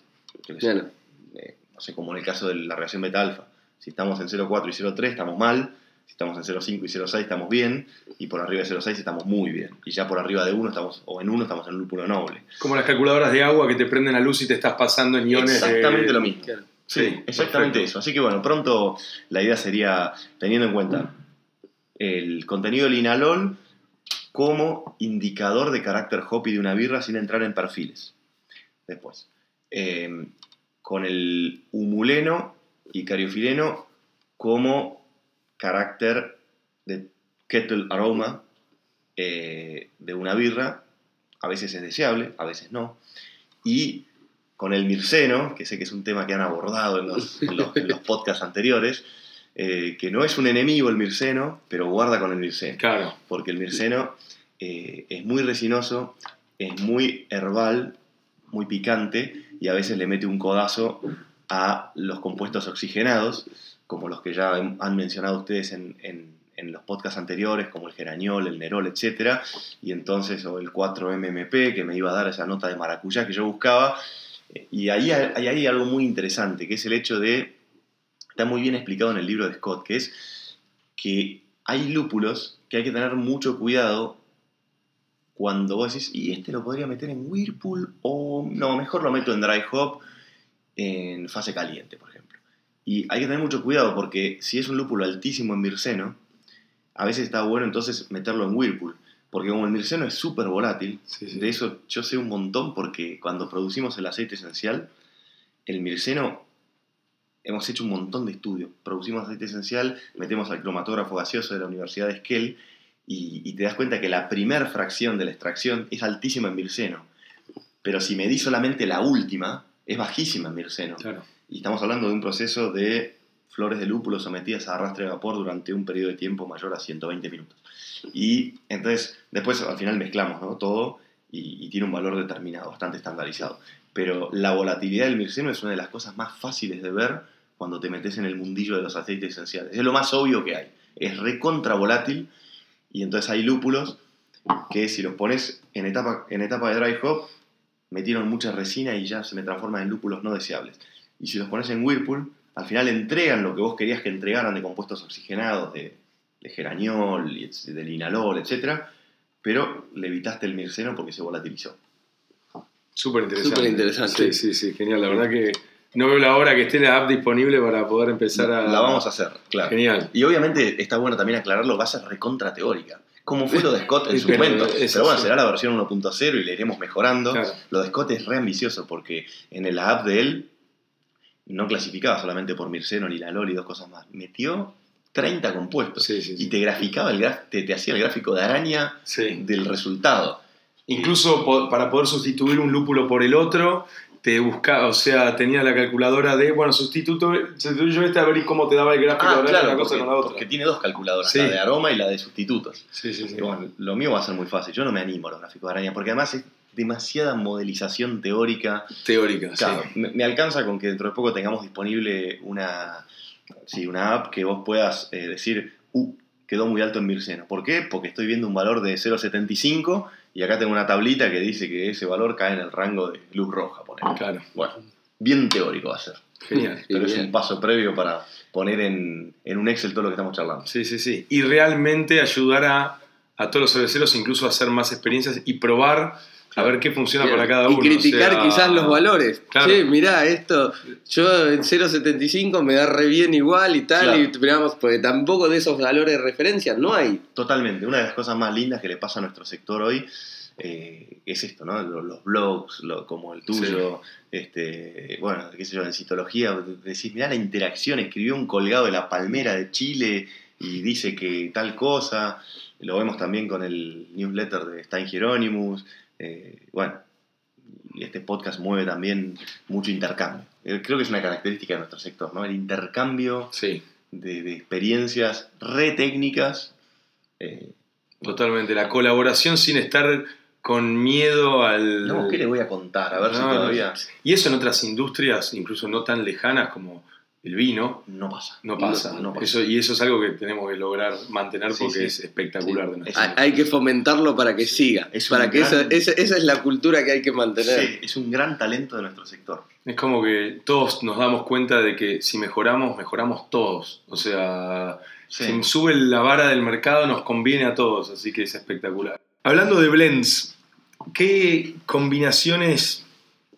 Claro. Eh, no sé, como en el caso de la reacción beta-alfa. Si estamos en 0,4 y 0,3 estamos mal. Si estamos en 0,5 y 0,6 estamos bien. Y por arriba de 0,6 estamos muy bien. Y ya por arriba de 1 estamos, o en 1 estamos en lúpulo noble. Como las calculadoras de agua que te prenden la luz y te estás pasando en iones. de- Exactamente lo mismo. Claro. Sí, Sí, exactamente perfecto. eso. Así que bueno, pronto la idea sería, teniendo en cuenta el contenido del inalol como indicador de carácter hoppy de una birra sin entrar en perfiles. Después, eh, con el humuleno y cariofileno como carácter de kettle aroma eh, de una birra. A veces es deseable, a veces no. Y con el mirceno, que sé que es un tema que han abordado en los, en los- en los podcasts anteriores, eh, que no es un enemigo el mirceno, pero guarda con el mirceno, Claro. porque el mirceno eh, es muy resinoso, es muy herbal, muy picante, y a veces le mete un codazo a los compuestos oxigenados, como los que ya han mencionado ustedes en, en- los podcasts anteriores, como el Gerañol, el Nerol, etc. Y entonces, o el 4MMP, que me iba a dar esa nota de maracuyá que yo buscaba. Y ahí hay, hay algo muy interesante, que es el hecho de, está muy bien explicado en el libro de Scott, que es que hay lúpulos que hay que tener mucho cuidado cuando vos decís, y este lo podría meter en Whirlpool, o no, mejor lo meto en Dry Hop en fase caliente, por ejemplo. Y hay que tener mucho cuidado porque si es un lúpulo altísimo en mirceno, a veces está bueno entonces meterlo en Whirlpool. Porque como el mirceno es súper volátil, de eso yo sé un montón porque cuando producimos el aceite esencial, el mirceno, hemos hecho un montón de estudios. Producimos aceite esencial, metemos al cromatógrafo gaseoso de la Universidad de Skell y, te das cuenta que la primera fracción de la extracción es altísima en mirceno. Pero si medís solamente la última, es bajísima en mirceno. Y estamos hablando de un proceso de flores de lúpulo sometidas a arrastre de vapor durante un periodo de tiempo mayor a 120 minutos. Y entonces, después al final mezclamos ¿no? todo y, tiene un valor determinado, bastante estandarizado. Pero la volatilidad del mirceno es una de las cosas más fáciles de ver cuando te metes en el mundillo de los aceites esenciales. Es lo más obvio que hay. Es recontra volátil y entonces hay lúpulos que si los pones en etapa, en etapa de dry hop, metieron mucha resina y ya se me transforman en lúpulos no deseables. Y si los pones en Whirlpool, al final entregan lo que vos querías que entregaran de compuestos oxigenados, de, de gerañol, de linalol, etc. Pero le evitaste el mirceno porque se volatilizó. Súper interesante. Súper interesante. Sí, sí, sí, genial. La verdad que no veo la hora que esté la app disponible para poder empezar a... La vamos a hacer, claro. Genial. Y obviamente está bueno también aclararlo, va a ser recontra teórica. Como fue lo de Scott en su momento. Pero bueno, será la versión 1.0 y le iremos mejorando. Lo de Scott es re ambicioso porque en la app de él no clasificaba solamente por Mirceno ni la LOL y dos cosas más. Metió 30 compuestos y te graficaba el te, te, hacía el gráfico de araña del resultado. Incluso para poder sustituir un lúpulo por el otro, te buscaba, o sea, tenía la calculadora de, bueno, sustituto, sustituyo este a ver cómo te daba el gráfico ah, claro, una cosa con la otra. Porque tiene dos calculadoras, la de aroma y la de sustitutos. Sí, sí, sí. bueno, lo mío va a ser muy fácil, yo no me animo a los gráficos de araña, porque además es demasiada modelización teórica. Teórica, claro, sí. me, alcanza con que dentro de poco tengamos disponible una, sí, una app que vos puedas eh, decir, uh, quedó muy alto en Mirceno. ¿Por qué? Porque estoy viendo un valor de 0,75 y acá tengo una tablita que dice que ese valor cae en el rango de luz roja, por Claro. Bueno, bien teórico va a ser. Genial. Pero es un paso previo para poner en, un Excel todo lo que estamos charlando. Sí, sí, sí. Y realmente ayudar a, a todos los cerveceros incluso a hacer más experiencias y probar a ver qué funciona para cada uno. Y criticar quizás los valores. Che, mirá, esto, yo en 0.75 me da re bien igual y tal, y miramos, porque tampoco de esos valores de referencia no hay. Totalmente. Una de las cosas más lindas que le pasa a nuestro sector hoy eh, es esto, ¿no? Los, blogs, como el tuyo, este, bueno, qué sé yo, en citología, decís, mirá la interacción, escribió un colgado de la palmera de Chile y dice que tal cosa. Lo vemos también con el newsletter de Stein Hieronymus. Eh, bueno, y este podcast mueve también mucho intercambio. Eh, creo que es una característica de nuestro sector, ¿no? El intercambio de, experiencias re técnicas. Eh, Totalmente, la colaboración sin estar con miedo al... No, ¿qué le voy a contar? A ver si todavía... Y eso en otras industrias, incluso no tan lejanas como el vino no pasa. No pasa. Eso, y eso es algo que tenemos que lograr mantener porque es espectacular. De hay, que fomentarlo para que siga. para que esa, esa, es la cultura que hay que mantener. Sí, es un gran talento de nuestro sector. Es como que todos nos damos cuenta de que si mejoramos, mejoramos todos. O sea, si sube la vara del mercado nos conviene a todos, así que es espectacular. Hablando de blends, ¿qué combinaciones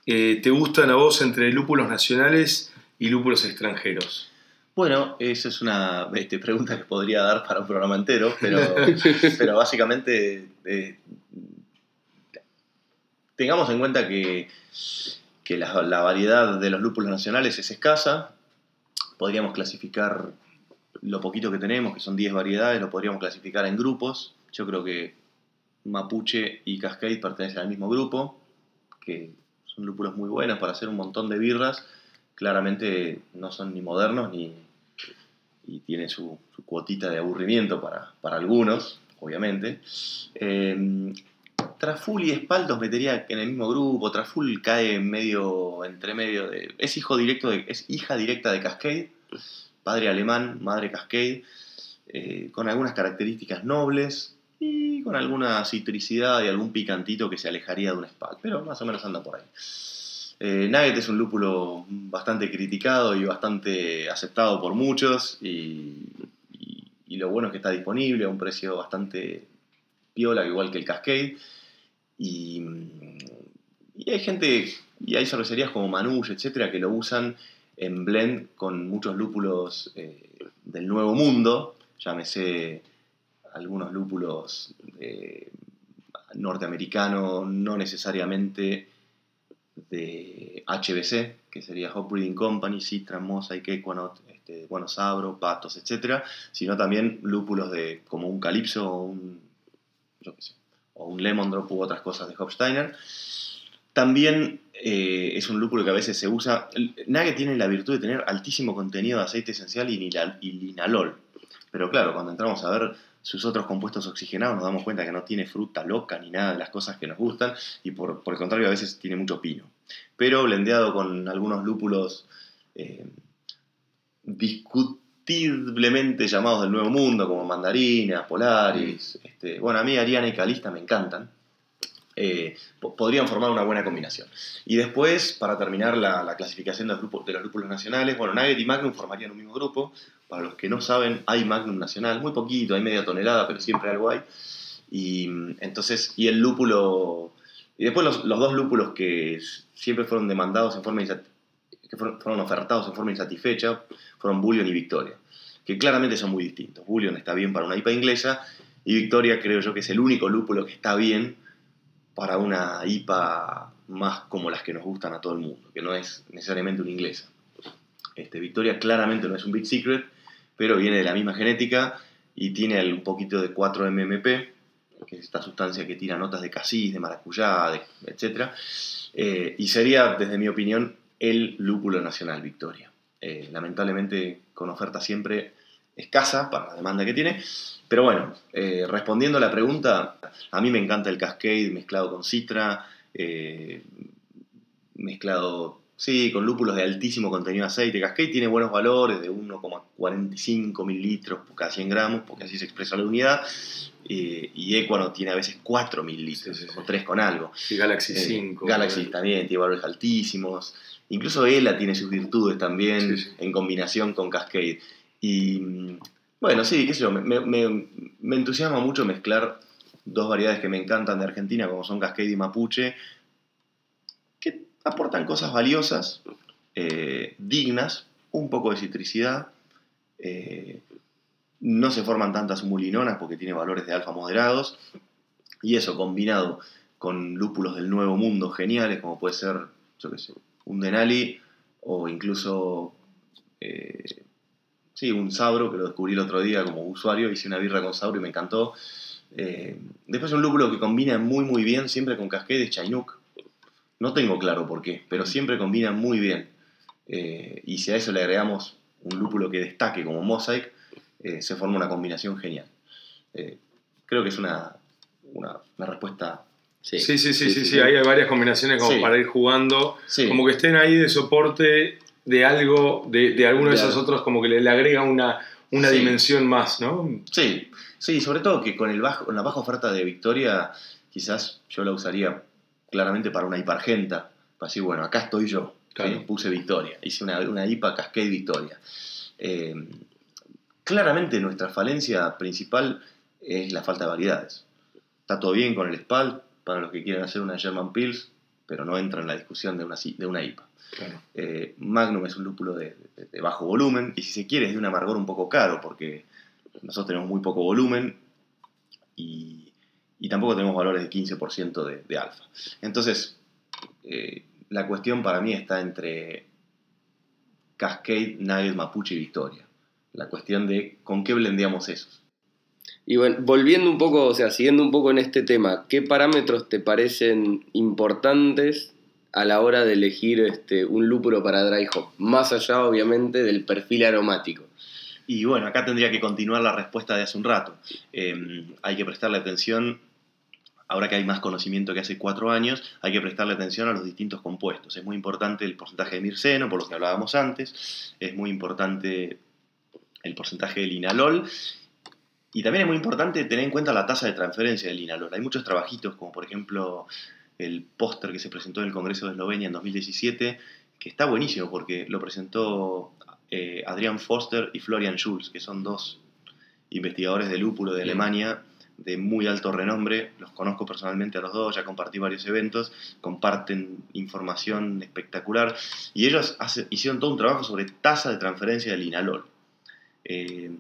eh, te gustan a vos entre lúpulos nacionales y lúpulos extranjeros? Bueno, esa es una este, pregunta que podría dar para un programa entero, pero, pero básicamente eh, tengamos en cuenta que, que la, variedad de los lúpulos nacionales es escasa. Podríamos clasificar lo poquito que tenemos, que son 10 variedades, lo podríamos clasificar en grupos. Yo creo que Mapuche y Cascade pertenecen al mismo grupo, que son lúpulos muy buenos para hacer un montón de birras claramente no son ni modernos ni y tiene su, cuotita de aburrimiento para, algunos, obviamente. Eh, Traful y Espaldos metería en el mismo grupo. Traful cae en medio, entre medio de. Es hijo directo es hija directa de Cascade. Padre alemán, madre Cascade. eh, con algunas características nobles y con alguna citricidad y algún picantito que se alejaría de un Spal, pero más o menos anda por ahí. Eh, Nugget es un lúpulo bastante criticado y bastante aceptado por muchos y, lo bueno es que está disponible a un precio bastante piola, igual que el Cascade. Y, y hay gente, y hay cervecerías como Manush, etcétera, que lo usan en blend con muchos lúpulos eh, del Nuevo Mundo, llámese algunos lúpulos eh, norteamericanos, no necesariamente de HBC, que sería Hop Breeding Company, Citra, Mosaic, Equanaut, este, bueno, Sabro, Patos, etcétera, sino también lúpulos de como un Calypso o un, yo o un Lemon Drop u otras cosas de Hofsteiner. También eh, es un lúpulo que a veces se usa. Nugget tiene la virtud de tener altísimo contenido de aceite esencial y, linalol. Pero claro, cuando entramos a ver sus otros compuestos oxigenados nos damos cuenta que no tiene fruta loca ni nada de las cosas que nos gustan y por, el contrario a veces tiene mucho pino. Pero blendeado con algunos lúpulos eh, discutiblemente llamados del Nuevo Mundo como mandarina, polaris, este, bueno a mí Ariana y Calista me encantan. Eh, podrían formar una buena combinación. Y después, para terminar la, clasificación de los, grupos, de los lúpulos nacionales, bueno, Nugget y Magnum formarían un mismo grupo. Para los que no saben, hay Magnum nacional, muy poquito, hay media tonelada, pero siempre algo hay. Y entonces, y el lúpulo, y después los, dos lúpulos que siempre fueron demandados en forma que fueron, ofertados en forma insatisfecha, fueron Bullion y Victoria, que claramente son muy distintos. Bullion está bien para una IPA inglesa y Victoria creo yo que es el único lúpulo que está bien para una IPA más como las que nos gustan a todo el mundo, que no es necesariamente una inglesa. Este, Victoria claramente no es un Big Secret, pero viene de la misma genética y tiene un poquito de 4-MMP, que es esta sustancia que tira notas de casis, de maracuyá, etc. Eh, y sería, desde mi opinión, el lúpulo nacional Victoria. Eh, lamentablemente con oferta siempre escasa para la demanda que tiene, pero bueno, eh, respondiendo a la pregunta, a mí me encanta el Cascade mezclado con Citra, mezclado, sí, con lúpulos de altísimo contenido de aceite. Cascade tiene buenos valores de 1,45 mililitros por cada 100 gramos, porque así se expresa la unidad. Eh, y Equano tiene a veces 4 mililitros, o 3 con algo. Y Galaxy 5. Galaxy también tiene valores altísimos. Incluso ELA tiene sus virtudes también en combinación con Cascade. Y bueno, sí, qué sé yo, me, entusiasma mucho mezclar dos variedades que me encantan de Argentina, como son Cascade y Mapuche, aportan cosas valiosas, eh, dignas, un poco de citricidad, eh, no se forman tantas mulinonas porque tiene valores de alfa moderados, y eso combinado con lúpulos del nuevo mundo geniales, como puede ser, yo qué sé, un Denali o incluso eh, Sí, un Sabro, que lo descubrí el otro día como usuario, hice una birra con Sabro y me encantó. Después un lúpulo que combina muy muy bien siempre con Cascade de Chinook. No tengo claro por qué, pero siempre combina muy bien. Eh, y si a eso le agregamos un lúpulo que destaque como Mosaic, eh, se forma una combinación genial. creo que es una, una, respuesta Sí. Sí, sí, sí, sí, Ahí hay varias combinaciones como para ir jugando. Como que estén ahí de soporte de algo, de, de alguno de, esos otros, como que le, agrega una, una dimensión más, ¿no? Sí, sí, sobre todo que con, el bajo, con la baja oferta de Victoria, quizás yo la usaría claramente para una hipargenta. Para decir, bueno, acá estoy yo. Puse Victoria, hice una, una IPA Cascade Victoria. Eh, claramente nuestra falencia principal es la falta de variedades. Está todo bien con el SPAL para los que quieran hacer una German Pills, pero no entra en la discusión de una, de una IPA. Eh, Magnum es un lúpulo de, bajo volumen y si se quiere es de un amargor un poco caro porque nosotros tenemos muy poco volumen y, tampoco tenemos valores de 15% de, alfa. Entonces, eh, la cuestión para mí está entre Cascade, Nugget, Mapuche y Victoria. La cuestión de con qué blendeamos esos. Y bueno, volviendo un poco, o sea, siguiendo un poco en este tema, ¿qué parámetros te parecen importantes a la hora de elegir este, un lúpulo para dry hop, más allá obviamente del perfil aromático. Y bueno, acá tendría que continuar la respuesta de hace un rato. Em, hay que prestarle atención, ahora que hay más conocimiento que hace cuatro años, hay que prestarle atención a los distintos compuestos. Es muy importante el porcentaje de mirceno, por lo que hablábamos antes, es muy importante el porcentaje de linalol Y también es muy importante tener en cuenta la tasa de transferencia del linalol. Hay muchos trabajitos, como por ejemplo el póster que se presentó en el Congreso de Eslovenia en 2017, que está buenísimo porque lo presentó eh, Adrián Foster y Florian Schulz, que son dos investigadores de lúpulo de Alemania de muy alto renombre, los conozco personalmente a los dos, ya compartí varios eventos, comparten información espectacular y ellos hicieron todo un trabajo sobre tasa de transferencia del linalol. Eh,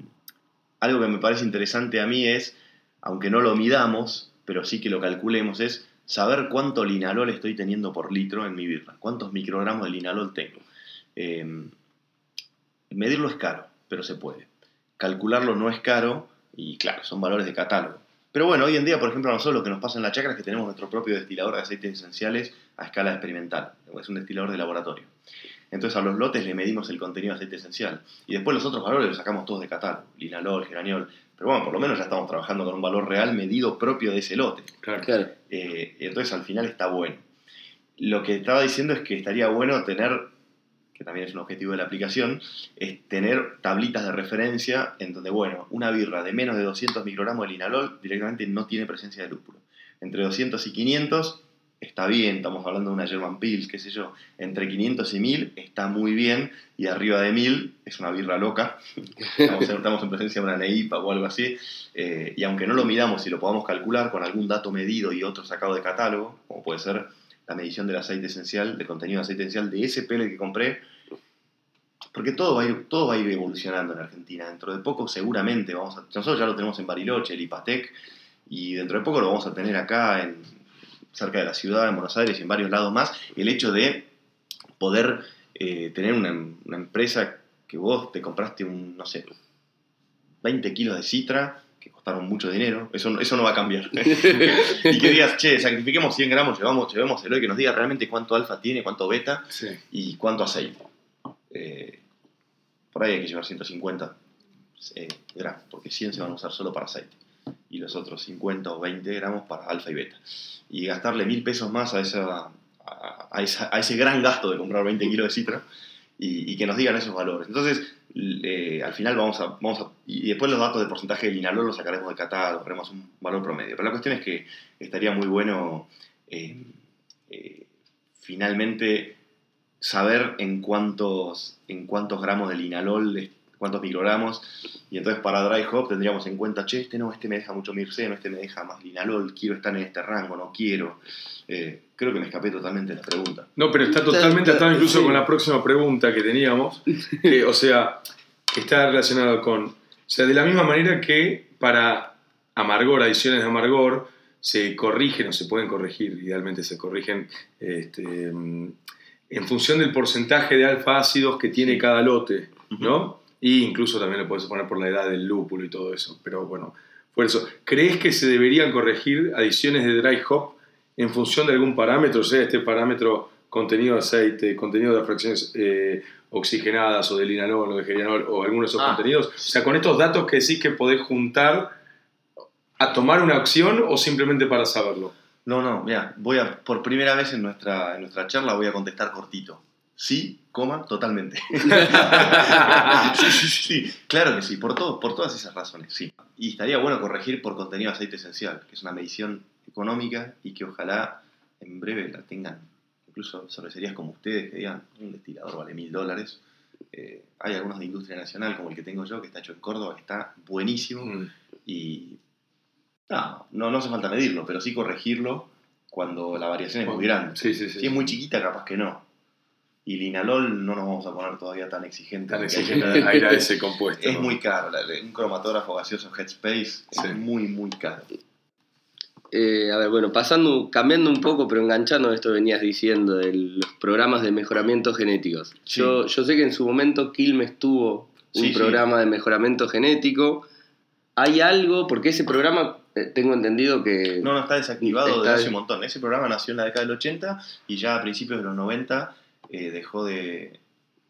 algo que me parece interesante a mí es, aunque no lo midamos, pero sí que lo calculemos, es saber cuánto linalol estoy teniendo por litro en mi birra, cuántos microgramos de linalol tengo. Eh, medirlo es caro, pero se puede. Calcularlo no es caro y claro, son valores de catálogo. Pero bueno, hoy en día, por ejemplo, a nosotros lo que nos pasa en la chacra es que tenemos nuestro propio destilador de aceites esenciales a escala experimental. Es un destilador de laboratorio. Entonces a los lotes le medimos el contenido de aceite esencial. Y después los otros valores los sacamos todos de catálogo. Linalol, geraniol. Pero bueno, por lo menos ya estamos trabajando con un valor real medido propio de ese lote. Claro. Eh, entonces al final está bueno. Lo que estaba diciendo es que estaría bueno tener que también es un objetivo de la aplicación, es tener tablitas de referencia en donde, bueno, una birra de menos de 200 microgramos de linalol directamente no tiene presencia de lúpulo. Entre 200 y 500 está bien, estamos hablando de una German Pils, qué sé yo, entre 500 y 1000 está muy bien, y arriba de 1000 es una birra loca, estamos, en presencia de una neipa o algo así, eh, y aunque no lo midamos y lo podamos calcular con algún dato medido y otro sacado de catálogo, como puede ser la medición del aceite esencial, del contenido de aceite esencial de ese pellet que compré, porque todo va, a ir, todo va a ir evolucionando en Argentina. Dentro de poco seguramente vamos a... Nosotros ya lo tenemos en Bariloche, el IPATEC, y dentro de poco lo vamos a tener acá, en, cerca de la ciudad, en Buenos Aires y en varios lados más. El hecho de poder eh, tener una, una, empresa que vos te compraste un, no sé, 20 kilos de citra que costaron mucho dinero, eso, eso no va a cambiar. y que digas, che, sacrifiquemos 100 gramos, llevamos, llevemos el hoy, que nos diga realmente cuánto alfa tiene, cuánto beta y cuánto aceite. Eh, por ahí hay que llevar 150 eh, gramos, porque 100 se van a usar solo para aceite y los otros 50 o 20 gramos para alfa y beta. Y gastarle mil pesos más a, esa, a, ese gran gasto de comprar 20 kilos de citra y, y que nos digan esos valores. Entonces, al final vamos a, vamos a, Y después los datos de porcentaje de linalol los sacaremos de catálogo, haremos un valor promedio. Pero la cuestión es que estaría muy bueno eh, eh, finalmente saber en cuántos, en cuántos gramos de linalol, cuántos microgramos. Y entonces para dry hop tendríamos en cuenta, che, este no, este me deja mucho mirceno, este me deja más linalol, quiero estar en este rango, no quiero. creo que me escapé totalmente de la pregunta. No, pero está totalmente atado incluso con la próxima pregunta que teníamos. o sea, está relacionado con. O sea, de la misma manera que para amargor, adiciones de amargor, se corrigen o se pueden corregir, idealmente se corrigen este, en función del porcentaje de alfa ácidos que tiene cada lote, ¿no? Y incluso también lo puedes poner por la edad del lúpulo y todo eso. Pero bueno, por eso, ¿crees que se deberían corregir adiciones de dry hop en función de algún parámetro? O sea, este parámetro contenido de aceite, contenido de fracciones eh, oxigenadas o de linalol o de gerianol o algunos de esos ah. contenidos. O sea, con estos datos que decís que podés juntar a tomar una acción o simplemente para saberlo. No, no, mira, voy a, por primera vez en nuestra, en nuestra charla voy a contestar cortito. Sí, coma, totalmente. sí, sí, sí, claro que sí, por, todo, por todas esas razones, sí. Y estaría bueno corregir por contenido de aceite esencial, que es una medición económica y que ojalá en breve la tengan incluso cervecerías como ustedes que digan, un destilador vale mil dólares. Eh, hay algunos de industria nacional, como el que tengo yo, que está hecho en Córdoba, que está buenísimo. Mm. Y no, no, hace falta medirlo, pero sí corregirlo cuando la variación es muy grande. Sí, sí, sí, si es muy chiquita, capaz que no. Y linalol no nos vamos a poner todavía tan exigentes. Tan exigente a ese compuesto. Es muy caro. Un cromatógrafo gaseoso Headspace es muy, muy caro. Eh, a ver, bueno, pasando, cambiando un poco, pero enganchando esto que venías diciendo de los programas de mejoramiento genéticos. Yo, yo sé que en su momento Quilmes tuvo un programa de mejoramiento genético. ¿Hay algo? Porque ese programa, eh, tengo entendido que... No, no, está desactivado desde hace un montón. Ese programa nació en la década del 80 y ya a principios de los 90 eh, dejó, de,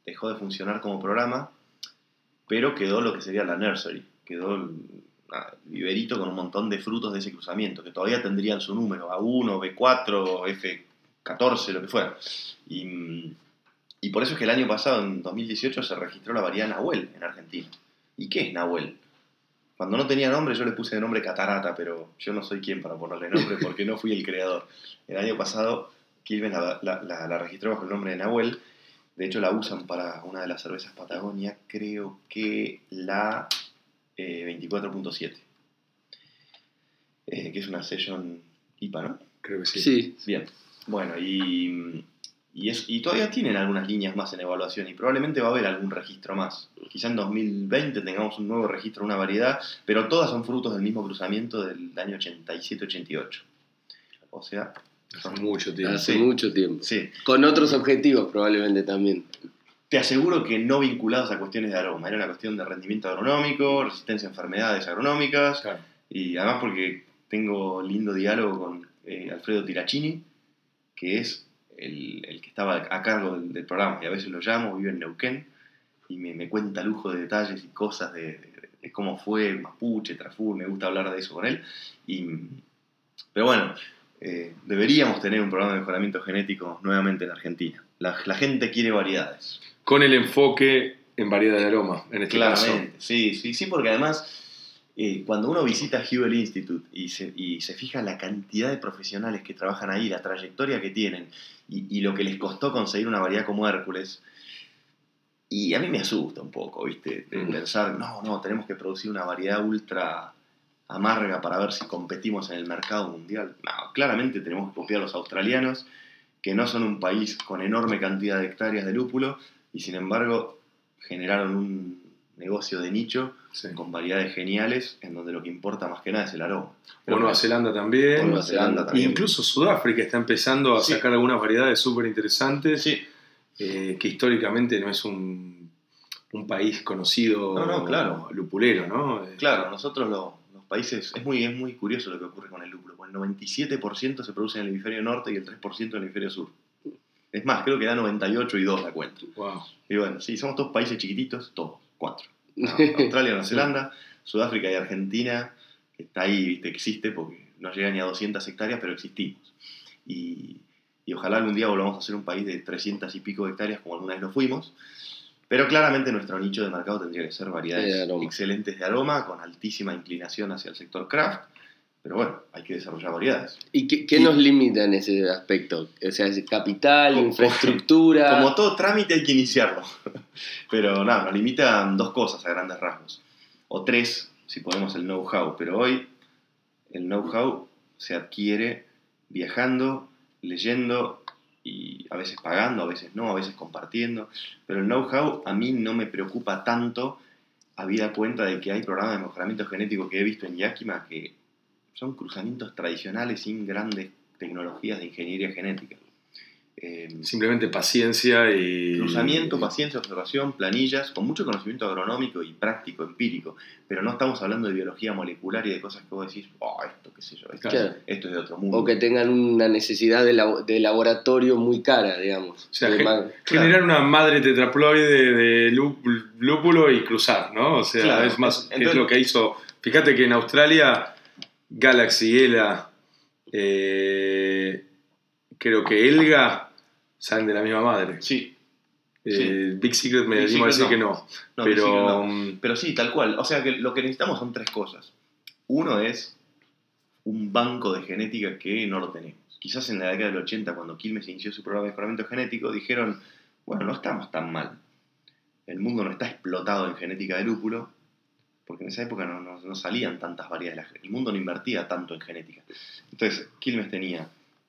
dejó de funcionar como programa, pero quedó lo que sería la nursery. Quedó viverito con un montón de frutos de ese cruzamiento, que todavía tendrían su número, A1, B4, F14, lo que fuera. Y, y, por eso es que el año pasado, en 2018, se registró la variedad Nahuel en Argentina. ¿Y qué es Nahuel? Cuando no tenía nombre, yo le puse de nombre Catarata, pero yo no soy quien para ponerle nombre porque no fui el creador. El año pasado, Quilmes la, la- la- la registró bajo el nombre de Nahuel. De hecho, la usan para una de las cervezas Patagonia, creo que la eh, 24.7, eh, que es una session IPA, ¿no? Creo que sí. Sí. Bien. Bueno, y, y, es, y todavía tienen algunas líneas más en evaluación y probablemente va a haber algún registro más. Quizá en 2020 tengamos un nuevo registro, una variedad, pero todas son frutos del mismo cruzamiento del año 87-88. O sea, Hace mucho tiempo. Hace Sí. mucho tiempo. sí, Con otros objetivos probablemente también. te aseguro que no vinculados a cuestiones de aroma, era una cuestión de rendimiento agronómico, resistencia a enfermedades agronómicas, Claro. Y además porque tengo lindo diálogo con eh, Alfredo Tirachini, que es el, el que estaba a cargo del, del programa, y a veces lo llamo, vive en Neuquén, y me, me cuenta lujo de detalles y cosas de, de- de cómo fue Mapuche, Trafur, me gusta hablar de eso con él. Y, pero bueno, eh, deberíamos tener un programa de mejoramiento genético nuevamente en Argentina. La, la gente quiere variedades. Con el enfoque en variedad de aroma, en este caso. Claramente, sí, sí, sí, porque además eh, cuando uno visita Hewell Institute y se, y se fija la cantidad de profesionales que trabajan ahí, la trayectoria que tienen y, y lo que les costó conseguir una variedad como Hércules, y a mí me asusta un poco, ¿viste? De Mm. pensar, no, no, tenemos que producir una variedad ultra amarga para ver si competimos en el mercado mundial. No, claramente tenemos que copiar a los australianos, que no son un país con enorme cantidad de hectáreas de lúpulo, y sin embargo generaron un negocio de nicho Sí. con variedades geniales, en donde lo que importa más que nada es el aroma. Pero O Nueva Zelanda también. o Nueva Zelanda también. Incluso Sudáfrica está empezando a Sí. sacar algunas variedades súper interesantes, Sí, eh, que históricamente no es un, un país conocido No, no, claro. lupulero, ¿no? Claro, nosotros lo- países, es muy, es muy curioso lo que ocurre con el lúpulo, porque el 97% se produce en el hemisferio norte y el 3% en el hemisferio sur. Es más, creo que da 98 y 2 la cuenta. Wow. Y bueno, sí, somos todos países chiquititos, todos, cuatro. No, Australia, Nueva Zelanda, Sudáfrica y Argentina, que está ahí, viste, existe porque no llega ni a 200 hectáreas, pero existimos. Y, y ojalá algún día volvamos a ser un país de 300 y pico de hectáreas como alguna vez lo fuimos. Pero claramente nuestro nicho de mercado tendría que ser variedades De excelentes de aroma, con altísima inclinación hacia el sector craft. Pero bueno, hay que desarrollar variedades. ¿Y qué, qué Y- nos limita en ese aspecto? O sea, ¿es capital, Como- infraestructura. Como todo trámite hay que iniciarlo. Pero nada, nos limitan dos cosas a grandes rasgos. O tres, si ponemos el know-how. Pero hoy el know-how se adquiere viajando, leyendo y a veces pagando, a veces no, a veces compartiendo. Pero el know-how a mí no me preocupa tanto habida cuenta de que hay programas de mejoramiento genético que he visto en Yakima que son cruzamientos tradicionales sin grandes tecnologías de ingeniería genética. Eh, Simplemente paciencia y. Cruzamiento, paciencia, observación, planillas, con mucho conocimiento agronómico y práctico, empírico, pero no estamos hablando de biología molecular y de cosas que vos decís, oh, esto, qué sé yo, esto, Claro. esto es de otro mundo. O que tengan una necesidad de, labo- de laboratorio muy cara, digamos. O sea, De gen- ma- generar una madre tetraploide de lú- lúpulo y cruzar, ¿no? O sea, Claro, es más, que es lo que hizo. Fíjate que en Australia, Galaxy Ela, eh, creo que Elga, salen de la misma madre. Sí, Eh, Big Secret me Big decir Secret que no. no, pero. sí, no. pero sí, tal cual. O sea que lo que necesitamos son tres cosas. Uno es un banco de genética que no lo tenemos. Quizás en la década del 80, cuando Quilmes inició su programa de mejoramiento genético, dijeron, bueno, no estamos tan mal. El mundo no está explotado en genética de lúpulo, porque en esa época no, no- no salían tantas variedades. El mundo no invertía tanto en genética. Entonces, Quilmes tenía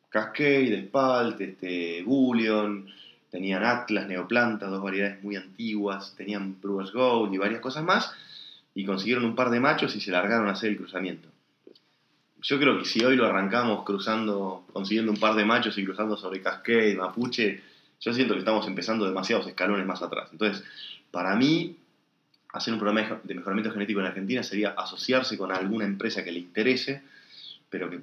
Cascade, Spalt, este, Bullion, tenían Atlas, Neoplantas, dos variedades muy antiguas, tenían Brewers Gold y varias cosas más, y consiguieron un par de machos y se largaron a hacer el cruzamiento. Yo creo que si hoy lo arrancamos cruzando, consiguiendo un par de machos y cruzando sobre Cascade, Mapuche, yo siento que estamos empezando demasiados escalones más atrás. Entonces, para mí, hacer un programa de mejoramiento genético en Argentina sería asociarse con alguna empresa que le interese, pero que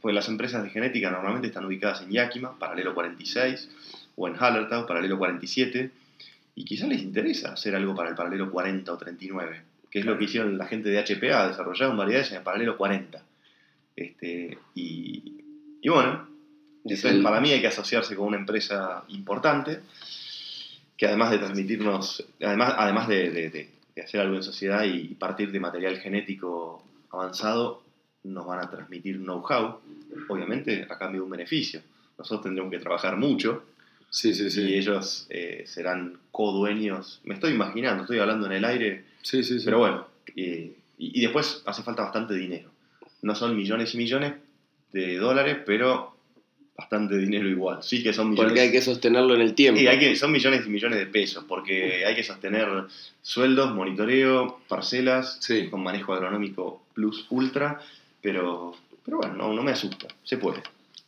pues las empresas de genética normalmente están ubicadas en Yakima, paralelo 46, o en Hallertau, paralelo 47, y quizás les interesa hacer algo para el paralelo 40 o 39, que es lo que hicieron la gente de HPA, desarrollaron variedades en el paralelo 40. Este, y, y bueno, Es entonces, el- para mí hay que asociarse con una empresa importante que además de transmitirnos, además, además de, de- de- de hacer algo en sociedad y partir de material genético avanzado nos van a transmitir know-how, obviamente a cambio de un beneficio. Nosotros tendremos que trabajar mucho Sí, sí, sí. y ellos eh, serán codueños. Me estoy imaginando, estoy hablando en el aire, Sí, sí, sí. pero bueno. eh, y, y después hace falta bastante dinero. No son millones y millones de dólares, pero bastante dinero igual. Sí que son millones. Porque hay que sostenerlo en el tiempo. Sí, hay que, son millones y millones de pesos, porque hay que sostener sueldos, monitoreo, parcelas, Sí. con manejo agronómico plus ultra, pero, pero bueno, no, no me asusta, se puede.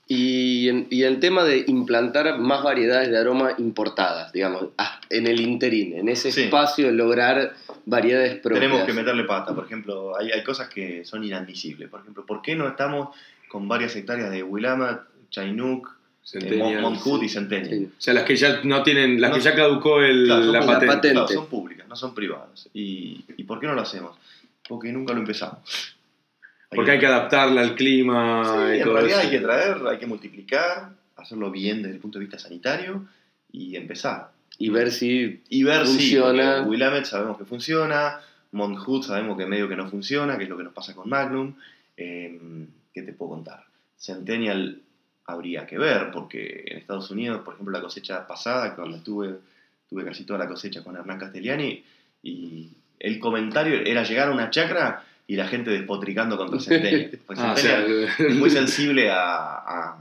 Y, en- y el tema de implantar más variedades de aroma importadas, digamos, ah, en el interín, en ese Sí. espacio de lograr variedades propias. Tenemos que meterle pata, por ejemplo, hay, hay cosas que son inadmisibles. Por ejemplo, ¿por qué no estamos con varias hectáreas de Willamette, Chinook, eh, sí. y Centennial? Sí. O sea, las que ya no tienen, las No. que ya caducó el- Claro, la patente. patente. claro, son públicas, no son privadas. ¿Y, ¿Y por qué no lo hacemos? Porque nunca lo empezamos. Porque hay que adaptarla al clima Sí, y en todo realidad eso. hay que traer, hay que multiplicar, hacerlo bien desde el punto de vista sanitario y empezar. Y ver si Y ver Funciona. si Willamette sabemos que funciona, Mount Hood sabemos que medio que no funciona, que es lo que nos pasa con Magnum. Eh, ¿Qué te puedo contar? Centennial habría que ver, porque en Estados Unidos, por ejemplo, la cosecha pasada, cuando estuve, tuve casi toda la cosecha con Hernán Castellani, y el comentario era llegar a una chacra y la gente despotricando contra Centennial. Pues Ah, o sea, Centennial es muy sensible a, a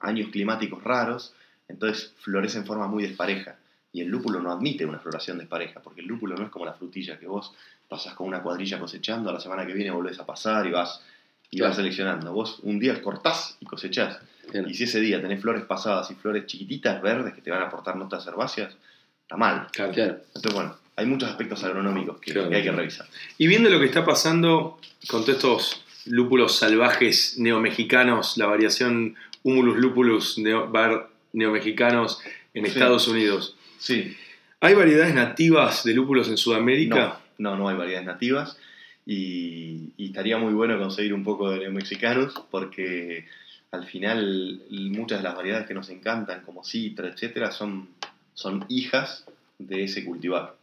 años climáticos raros, entonces florece en forma muy despareja. Y el lúpulo no admite una floración despareja, porque el lúpulo no es como la frutilla, que vos pasas con una cuadrilla cosechando, a la semana que viene volvés a pasar y vas, y Claro. vas seleccionando. Vos un día cortás y cosechás. Claro. Y si ese día tenés flores pasadas y flores chiquititas, verdes, que te van a aportar notas herbáceas, está mal. Claro. Claro. Entonces, bueno, hay muchos aspectos agronómicos que, Claro. que hay que revisar. Y viendo lo que está pasando con todos estos lúpulos salvajes neomexicanos, la variación Humulus lupulus neo, bar neomexicanos en Sí. Estados Unidos, Sí, ¿hay variedades nativas de lúpulos en Sudamérica? No, no, no hay variedades nativas y, y estaría muy bueno conseguir un poco de neomexicanos porque al final muchas de las variedades que nos encantan, como citra, etcétera, son, son hijas de ese cultivar.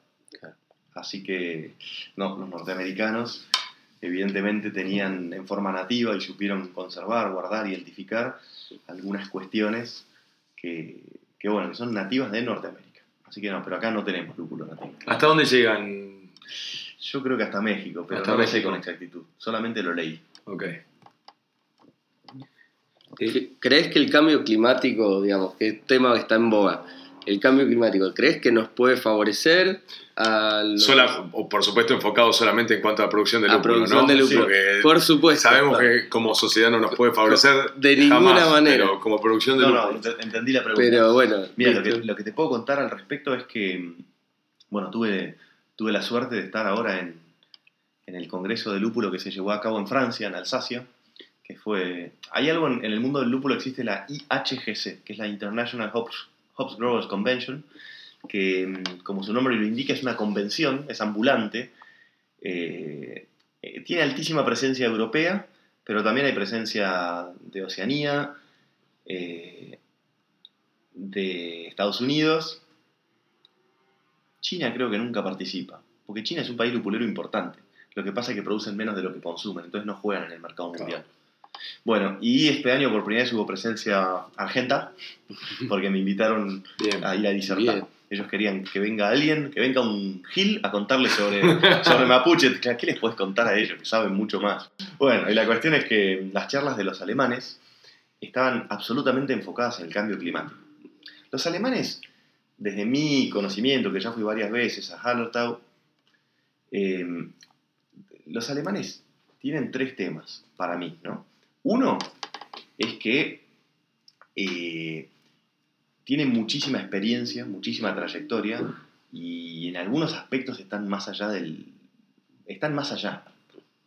Así que no, los norteamericanos evidentemente tenían en forma nativa y supieron conservar, guardar, identificar algunas cuestiones que, que, bueno, que son nativas de Norteamérica. Así que no, pero acá no tenemos lúpulo nativo. ¿Hasta dónde llegan? Yo creo que hasta México, pero Hasta no lo sé con exactitud. Solamente lo leí. Ok. ¿Cre- ¿Crees que el cambio climático, digamos, que es tema que está en boga, el cambio climático, ¿crees que nos puede favorecer a los- Sola- o por supuesto enfocado solamente en cuanto a producción de producción ¿no? de lúpulo? Porque Por supuesto. sabemos que como sociedad no nos puede favorecer De ninguna jamás, manera. pero como producción de No, lúpulo. no, ent- entendí la pregunta. Pero bueno, Mira, lo ¿viste? que, lo que te puedo contar al respecto es que, bueno, tuve, tuve la suerte de estar ahora en, en el Congreso de Lúpulo que se llevó a cabo en Francia, en Alsacia, que fue... Hay algo en, en el mundo del lúpulo, existe la IHGC, que es la International Hops, Hops Growers Convention, que, mm, como su nombre lo indica, es una convención, es ambulante, eh, eh, tiene altísima presencia europea, pero también hay presencia de Oceanía, eh, de Estados Unidos. China creo que nunca participa, porque China es un país lupulero importante. Lo que pasa es que producen menos de lo que consumen, entonces no juegan en el mercado Claro. Bueno, y este año por primera vez hubo presencia argenta, porque me invitaron Bien. a ir a disertar. Bien. Ellos querían que venga alguien, que venga un Gil a contarles sobre, sobre Mapuche. ¿Qué les puedes contar a ellos? Que saben mucho más. Bueno, y la cuestión es que las charlas de los alemanes estaban absolutamente enfocadas en el cambio climático. Los alemanes, desde mi conocimiento, que ya fui varias veces a Hallertau, eh, los alemanes tienen tres temas para mí, ¿no? Uno es que eh, tienen muchísima experiencia, muchísima trayectoria y en algunos aspectos están más allá del... están más allá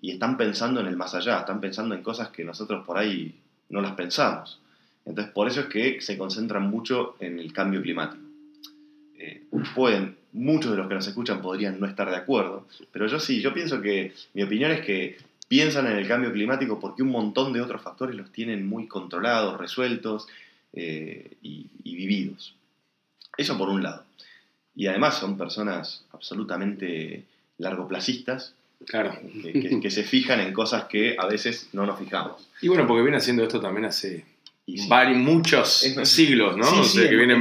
y están pensando en el más allá, están pensando en cosas que nosotros por ahí no las pensamos. Entonces por eso es que se concentran mucho en el cambio climático. Eh, pueden, muchos de los que nos escuchan podrían no estar de acuerdo, pero yo sí, yo pienso que mi opinión es que piensan en el cambio climático porque un montón de otros factores los tienen muy controlados, resueltos eh, y, y vividos. Eso por un lado. Y además son personas absolutamente largoplacistas Claro. que, que- que se fijan en cosas que a veces no nos fijamos. Y bueno, porque viene haciendo esto también hace Y sí. vari- muchos Es siglos, ¿no? Sí, o sí, sea, que vienen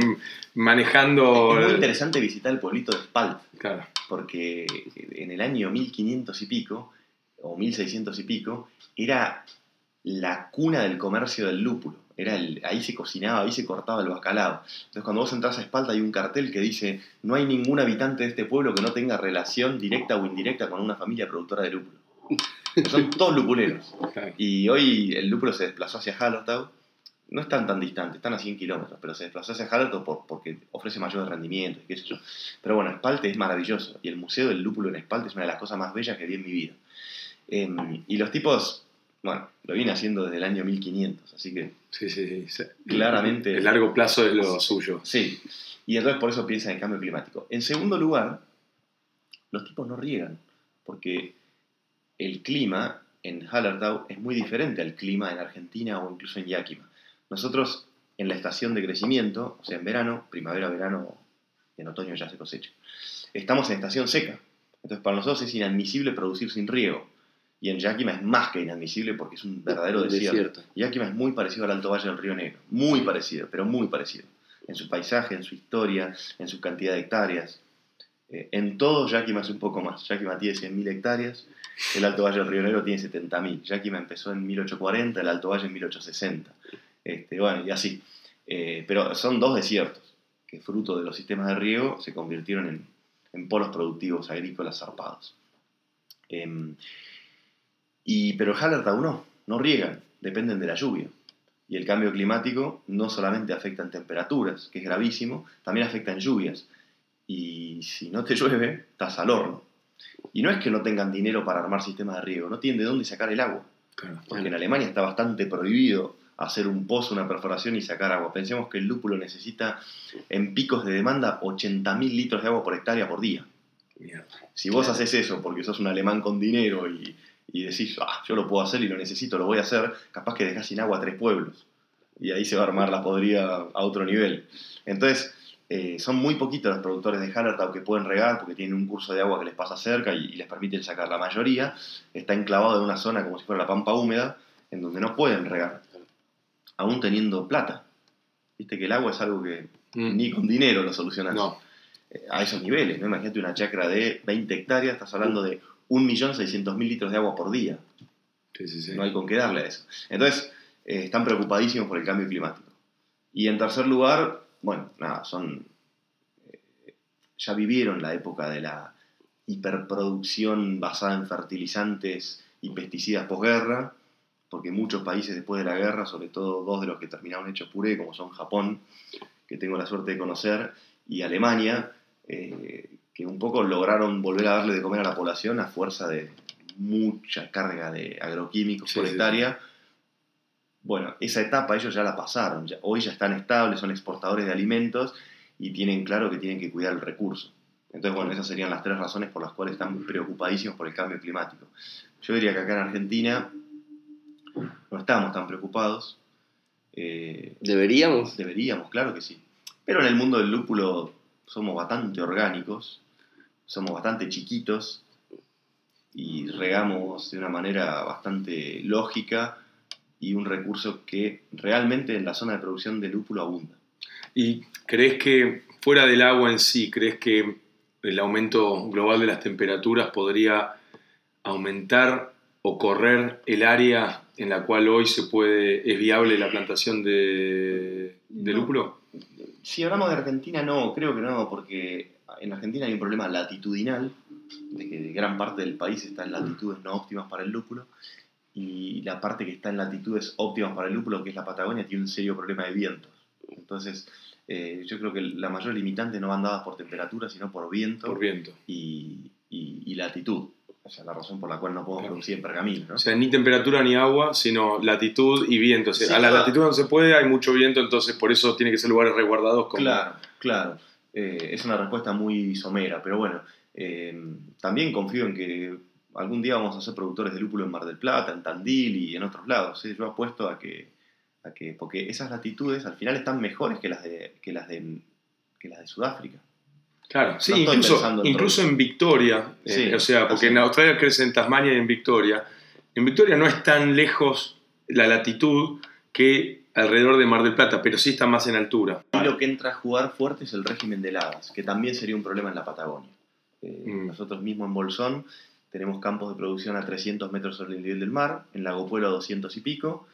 manejando. Es muy interesante visitar el pueblito de Spalt, Claro. porque en el año 1500 y pico, o 1600 y pico, era la cuna del comercio del lúpulo. Era el- ahí se cocinaba, ahí se cortaba el bacalao. Entonces cuando vos entras a Espalda hay un cartel que dice no hay ningún habitante de este pueblo que no tenga relación directa o indirecta con una familia productora de lúpulo. Son todos lupuleros. claro. Y hoy el lúpulo se desplazó hacia Hallertau. No están tan distantes, están a 100 kilómetros, pero se desplazó hacia Hallertau por- porque ofrece mayor rendimiento qué sé yo. Pero bueno, Spalte es maravilloso y el Museo del Lúpulo en Spalte es una de las cosas más bellas que vi en mi vida. Em, y los tipos, bueno, lo viene haciendo desde el año 1500, así que Sí, sí, sí, sí. Claramente- El largo plazo es lo suyo. sí. Y entonces por eso piensan en cambio climático. En segundo lugar, los tipos no riegan, porque el clima en Hallertau es muy diferente al clima en Argentina o incluso en Yakima. Nosotros en la estación de crecimiento, o sea, en verano, primavera, verano, en otoño ya se cosecha, estamos en estación seca. Entonces para nosotros es inadmisible producir sin riego. Y en Yakima es más que inadmisible porque es un verdadero desierto. Desierto. Yakima es muy parecido al Alto Valle del Río Negro. Muy parecido, pero muy parecido. En su paisaje, en su historia, en su cantidad de hectáreas. Eh, en todo Yakima es un poco más. Yakima tiene 100.000 hectáreas, el Alto Valle del Río Negro tiene 70.000. Yakima empezó en 1840, el Alto Valle en 1860. Este, bueno, y así. Eh, pero son dos desiertos que fruto de los sistemas de riego se convirtieron en, en polos productivos agrícolas zarpados. Em, y, pero Hallertau no, no riegan, dependen de la lluvia. Y el cambio climático no solamente afecta en temperaturas, que es gravísimo, también afecta en lluvias. Y si no te llueve, estás al horno. Y no es que no tengan dinero para armar sistemas de riego, no tienen de dónde sacar el agua. Claro. Porque en Alemania está bastante prohibido hacer un pozo, una perforación y sacar agua. Pensemos que el lúpulo necesita en picos de demanda 80.000 litros de agua por hectárea por día. Mierda. Si vos haces eso porque sos un alemán con dinero y, y decís, ah, yo lo puedo hacer y lo necesito, lo voy a hacer, capaz que dejás sin agua a tres pueblos. Y ahí se va a armar la podrida a otro nivel. Entonces, eh, son muy poquitos los productores de Hallertau que pueden regar porque tienen un curso de agua que les pasa cerca y, y les permiten sacar. La mayoría está enclavado en una zona como si fuera la pampa húmeda, en donde no pueden regar, aún teniendo plata. Viste que el agua es algo que Mm. ni con dinero lo solucionas No, eh, a esos niveles, ¿no? Imagínate una chacra de 20 hectáreas, estás hablando de 1.600.000 litros de agua por día. sí, sí, sí. No hay con qué darle a eso. Entonces, eh, están preocupadísimos por el cambio climático. Y en tercer lugar, bueno, nada, son. eh, ya vivieron la época de la hiperproducción basada en fertilizantes y pesticidas posguerra, porque muchos países después de la guerra, sobre todo dos de los que terminaron hechos puré, como son Japón, que tengo la suerte de conocer, y Alemania, eh, que un poco lograron volver a darle de comer a la población a fuerza de mucha carga de agroquímicos Sí, por sí, hectárea. Bueno, esa etapa ellos ya la pasaron, ya- hoy ya están estables, son exportadores de alimentos y tienen claro que tienen que cuidar el recurso. Entonces, bueno, esas serían las tres razones por las cuales están preocupadísimos por el cambio climático. Yo diría que acá en Argentina no estamos tan preocupados. Eh, ¿Deberíamos? Deberíamos, claro que sí. Pero en el mundo del lúpulo somos bastante orgánicos, somos bastante chiquitos y regamos de una manera bastante lógica y un recurso que realmente en la zona de producción de lúpulo abunda. ¿Y crees que fuera del agua en sí, crees que el aumento global de las temperaturas podría aumentar o correr el área en la cual hoy se puede, es viable la plantación de, de No. lúpulo? Si hablamos de Argentina, no, creo que no, porque en Argentina hay un problema latitudinal, de que gran parte del país está en latitudes no óptimas para el lúpulo, y la parte que está en latitudes óptimas para el lúpulo, que es la Patagonia, tiene un serio problema de vientos. Entonces, eh, yo creo que la mayor limitante no van dadas por temperatura, sino por viento Por viento. y, y- y latitud. O sea, la razón por la cual no podemos Claro. producir en pergamino, ¿no? O sea, ni temperatura ni agua, sino latitud y viento. O sea, Sí, a la claro. latitud no se puede, hay mucho viento, entonces por eso tiene que ser lugares resguardados como... Claro, claro. Eh, es una respuesta muy somera, pero bueno, eh, también confío en que algún día vamos a ser productores de lúpulo en Mar del Plata, en Tandil y en otros lados. ¿eh? Yo apuesto a que, a que, porque esas latitudes al final están mejores que las de, que las de, que las de Sudáfrica. Claro, sí, No incluso, en incluso en Victoria, Sí, o sea, porque así. en Australia crece en Tasmania y en Victoria. En Victoria no es tan lejos la latitud que alrededor de Mar del Plata, pero sí está más en altura. Y lo que entra a jugar fuerte es el régimen de heladas, que también sería un problema en la Patagonia. Eh, Mm. Nosotros mismos en Bolsón tenemos campos de producción a 300 metros sobre el nivel del mar, en Lago Pueblo a 200 y pico,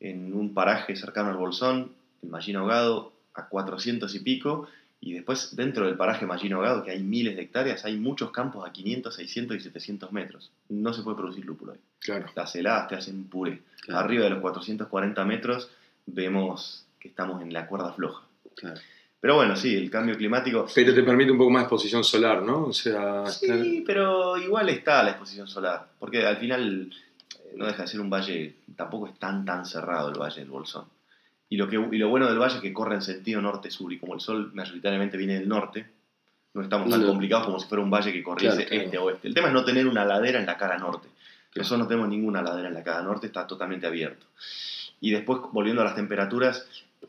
en un paraje cercano al Bolsón, en Mallín Ahogado a 400 y pico, y después dentro del paraje Mallín Ahogado, que hay miles de hectáreas, hay muchos campos a 500, 600 y 700 metros. No se puede producir lúpulo ahí. Claro. Las heladas te hacen puré. Claro. Arriba de los 440 metros vemos que estamos en la cuerda floja. Claro. Pero bueno, sí, el cambio climático. Pero te permite un poco más de exposición solar, ¿no? O sea, estar- Sí, pero igual está la exposición solar. Porque al final eh, no deja de ser un valle, tampoco es tan tan cerrado el valle del Bolsón. Y lo, que, y lo bueno del valle es que corre en sentido norte-sur. Y como el sol mayoritariamente viene del norte, no estamos tan No. complicados como si fuera un valle que corriese Claro, claro. este-oeste. El tema es no tener una ladera en la cara norte. Que nosotros no tenemos ninguna ladera en la cara norte, está totalmente abierto. Y después, volviendo a las temperaturas,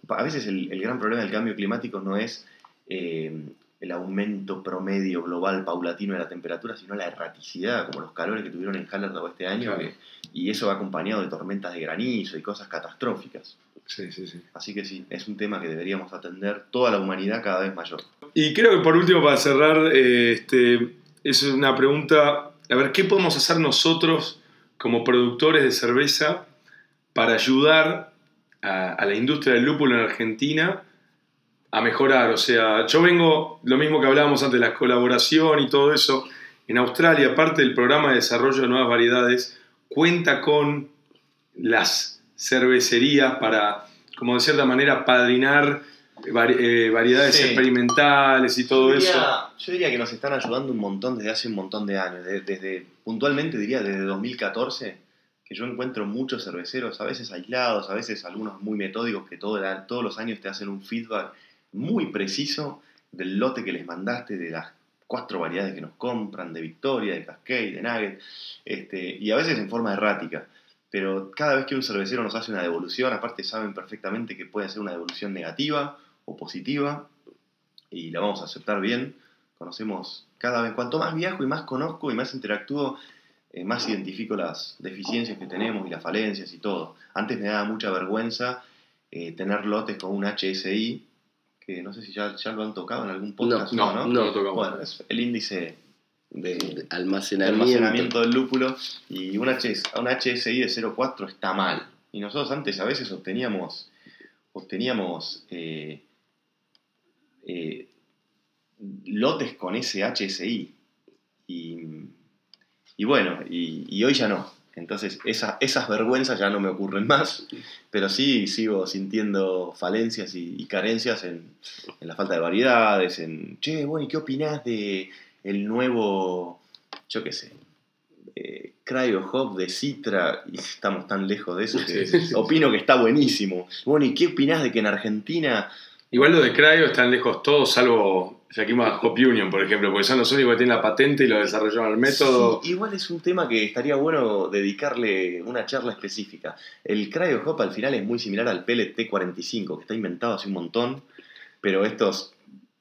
a veces el, el gran problema del cambio climático no es eh, el aumento promedio global paulatino de la temperatura, sino la erraticidad, como los calores que tuvieron en Hallertau este año, Claro. que- y eso va acompañado de tormentas de granizo y cosas catastróficas. Sí, sí, sí. Así que sí, es un tema que deberíamos atender toda la humanidad cada vez mayor. Y creo que por último, para cerrar, eh, este, es una pregunta, a ver, ¿qué podemos hacer nosotros como productores de cerveza para ayudar a, a la industria del lúpulo en Argentina a mejorar? O sea, yo vengo, lo mismo que hablábamos antes, la colaboración y todo eso, en Australia, aparte del programa de desarrollo de nuevas variedades, cuenta con las cervecerías para, como de cierta manera, padrinar eh, variedades Sí. experimentales y todo yo eso. Yo diría que nos están ayudando un montón desde hace un montón de años. de- Desde, puntualmente diría desde 2014, que yo encuentro muchos cerveceros, a veces aislados, a veces algunos muy metódicos, que todo todos los años te hacen un feedback muy preciso del lote que les mandaste, de las cuatro variedades que nos compran, de Victoria, de Cascade, de Nugget, este, y a veces en forma errática. Pero cada vez que un cervecero nos hace una devolución, aparte saben perfectamente que puede ser una devolución negativa o positiva, y la vamos a aceptar bien. Conocemos cada vez, cuanto más viajo y más conozco y más interactúo, eh, más identifico las deficiencias que tenemos y las falencias y todo. Antes me daba mucha vergüenza eh, tener lotes con un HSI, que no sé si ya, ya lo han tocado en algún podcast. No, ¿no? no lo tocamos. Bueno, es el índice de, de Almacenamiento. almacenamiento del lúpulo y un, HS, un HSI de 0,4 está mal. Y nosotros antes a veces obteníamos, obteníamos eh, lotes con ese HSI. Y, y bueno, y, y hoy ya no. Entonces esa- esas vergüenzas ya no me ocurren más, pero sí sigo sintiendo falencias y, y carencias en, en la falta de variedades, en, che, bueno, ¿y qué opinás de el nuevo, yo qué sé, eh, Cryo Hop de Citra? Y estamos tan lejos de eso que Sí, sí, sí. opino que está buenísimo. Bueno, ¿y qué opinás de que en Argentina... Igual los de Cryo están lejos todos, salvo Yakima Hop Union, por ejemplo, porque son los únicos que tienen la patente y lo desarrollaron el método. Sí, igual es un tema que estaría bueno dedicarle una charla específica. El Cryo Hop al final es muy similar al Pellet T45, que está inventado hace un montón, pero estos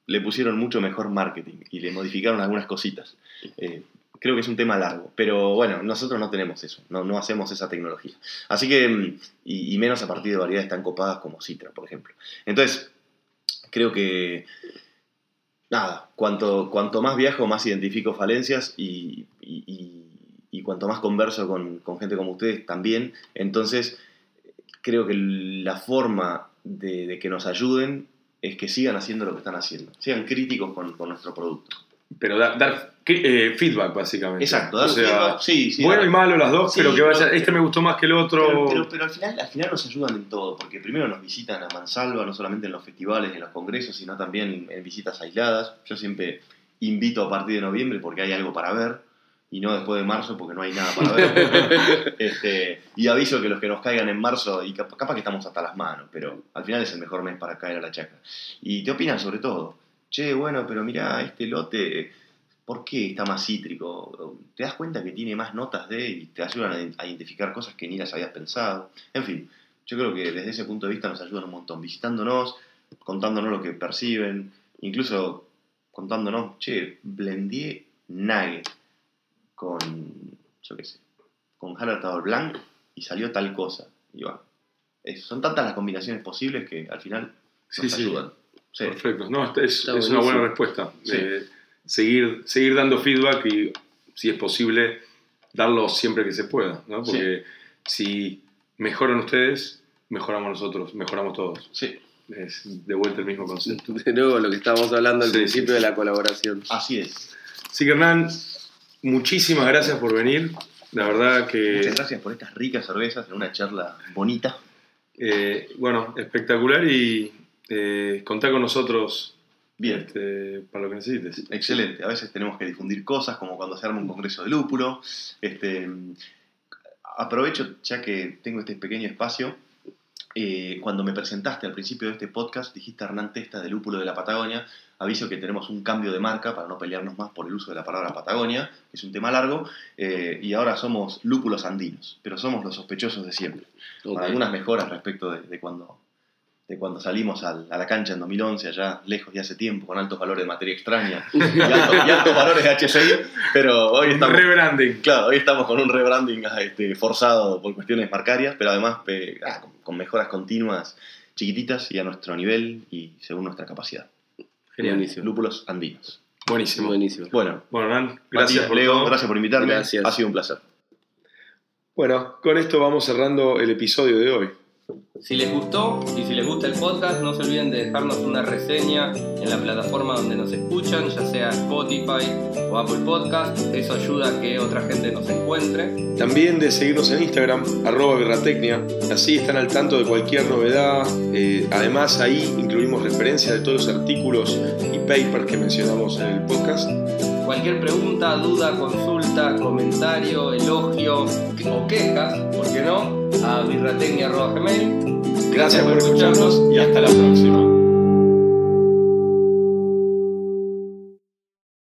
le pusieron mucho mejor marketing y le modificaron algunas cositas. Eh, creo que es un tema largo, pero bueno, nosotros no tenemos eso, no, no hacemos esa tecnología. Así que, mm, y menos a partir de variedades tan copadas como Citra, por ejemplo. Entonces, creo que, nada, cuanto, cuanto más viajo, más identifico falencias y, y- cuanto más converso con, con gente como ustedes también, entonces creo que la forma de, de que nos ayuden es que sigan haciendo lo que están haciendo, sean críticos con, con nuestro producto. Pero da- dar eh, feedback, básicamente. Exacto, O dar sea, feedback, sí, sí, bueno dar- y malo las dos, Sí, pero que vaya, pero- este me gustó más que el otro. Pero, pero- pero al, final, al final nos ayudan en todo, porque primero nos visitan a Mansalva, no solamente en los festivales, en los congresos, sino también en visitas aisladas. Yo siempre invito a partir de noviembre porque hay algo para ver, y no después de marzo porque no hay nada para ver. Este, y aviso que los que nos caigan en marzo, y cap- capaz que estamos hasta las manos, pero al final es el mejor mes para caer a la chacra. Y te opinan sobre todo. Che, bueno, pero mirá, este lote, ¿por qué está más cítrico? Te das cuenta que tiene más notas de y te ayudan a- identificar cosas que ni las habías pensado. En fin, yo creo que desde ese punto de vista nos ayudan un montón, visitándonos, contándonos lo que perciben, incluso contándonos, che, blendé nugget con, yo qué sé, con Hallertauer Blanc y salió tal cosa. Y bueno, son tantas las combinaciones posibles que al final nos sí. ayudan. Sí. Perfecto. No, es, es Está una buenísimo. buena respuesta. Sí. Eh, seguir, seguir dando feedback y, si es posible, darlo siempre que se pueda. ¿no? Porque si mejoran ustedes, mejoramos nosotros, mejoramos todos. Sí, Es de vuelta el mismo concepto. De nuevo, lo que estábamos hablando al Sí, principio sí, de sí. la colaboración. así es. Así que Hernán, muchísimas gracias por venir. La verdad que, Muchas gracias por estas ricas cervezas en una charla bonita. eh, bueno, espectacular y eh, contá con nosotros Bien. este, para lo que necesites. Excelente. A veces tenemos que difundir cosas, como cuando se arma un congreso de lúpulo. Este, aprovecho, ya que tengo este pequeño espacio, eh, cuando me presentaste al principio de este podcast, dijiste Hernán Testa de Lúpulo de la Patagonia. Aviso que tenemos un cambio de marca para no pelearnos más por el uso de la palabra Patagonia, que es un tema largo, eh, y ahora somos lúpulos andinos, pero somos los sospechosos de siempre. Con algunas mejoras respecto de, de cuando, de cuando salimos al- a la cancha en 2011, allá lejos de hace tiempo, con altos valores de materia extraña y altos, y altos valores de HCI, pero hoy estamos, Rebranding. claro, hoy estamos con un rebranding ah, este, forzado por cuestiones marcarias, pero además ah, con, mejoras continuas, chiquititas y a nuestro nivel y según nuestra capacidad. Genial. Buenísimo. Lúpulos andinos. Buenísimo. Buenísimo. Bueno, Bueno, Hernán, gracias gracias por Leo, todo. gracias por invitarme, Gracias. ha sido un placer. Bueno, con esto vamos cerrando el episodio de hoy. Si les gustó y si les gusta el podcast, no se olviden de dejarnos una reseña en la plataforma donde nos escuchan, ya sea Spotify o Apple Podcast. Eso ayuda a que otra gente nos encuentre. También de seguirnos en Instagram, arroba birratecnia. Así están al tanto de cualquier novedad. Eh, además, ahí incluimos referencias de todos los artículos y papers que mencionamos en el podcast. Cualquier pregunta, duda, consulta, comentario, elogio o quejas, ¿por qué no? A birratecnia.gmail. Gracias por escucharnos y hasta la próxima.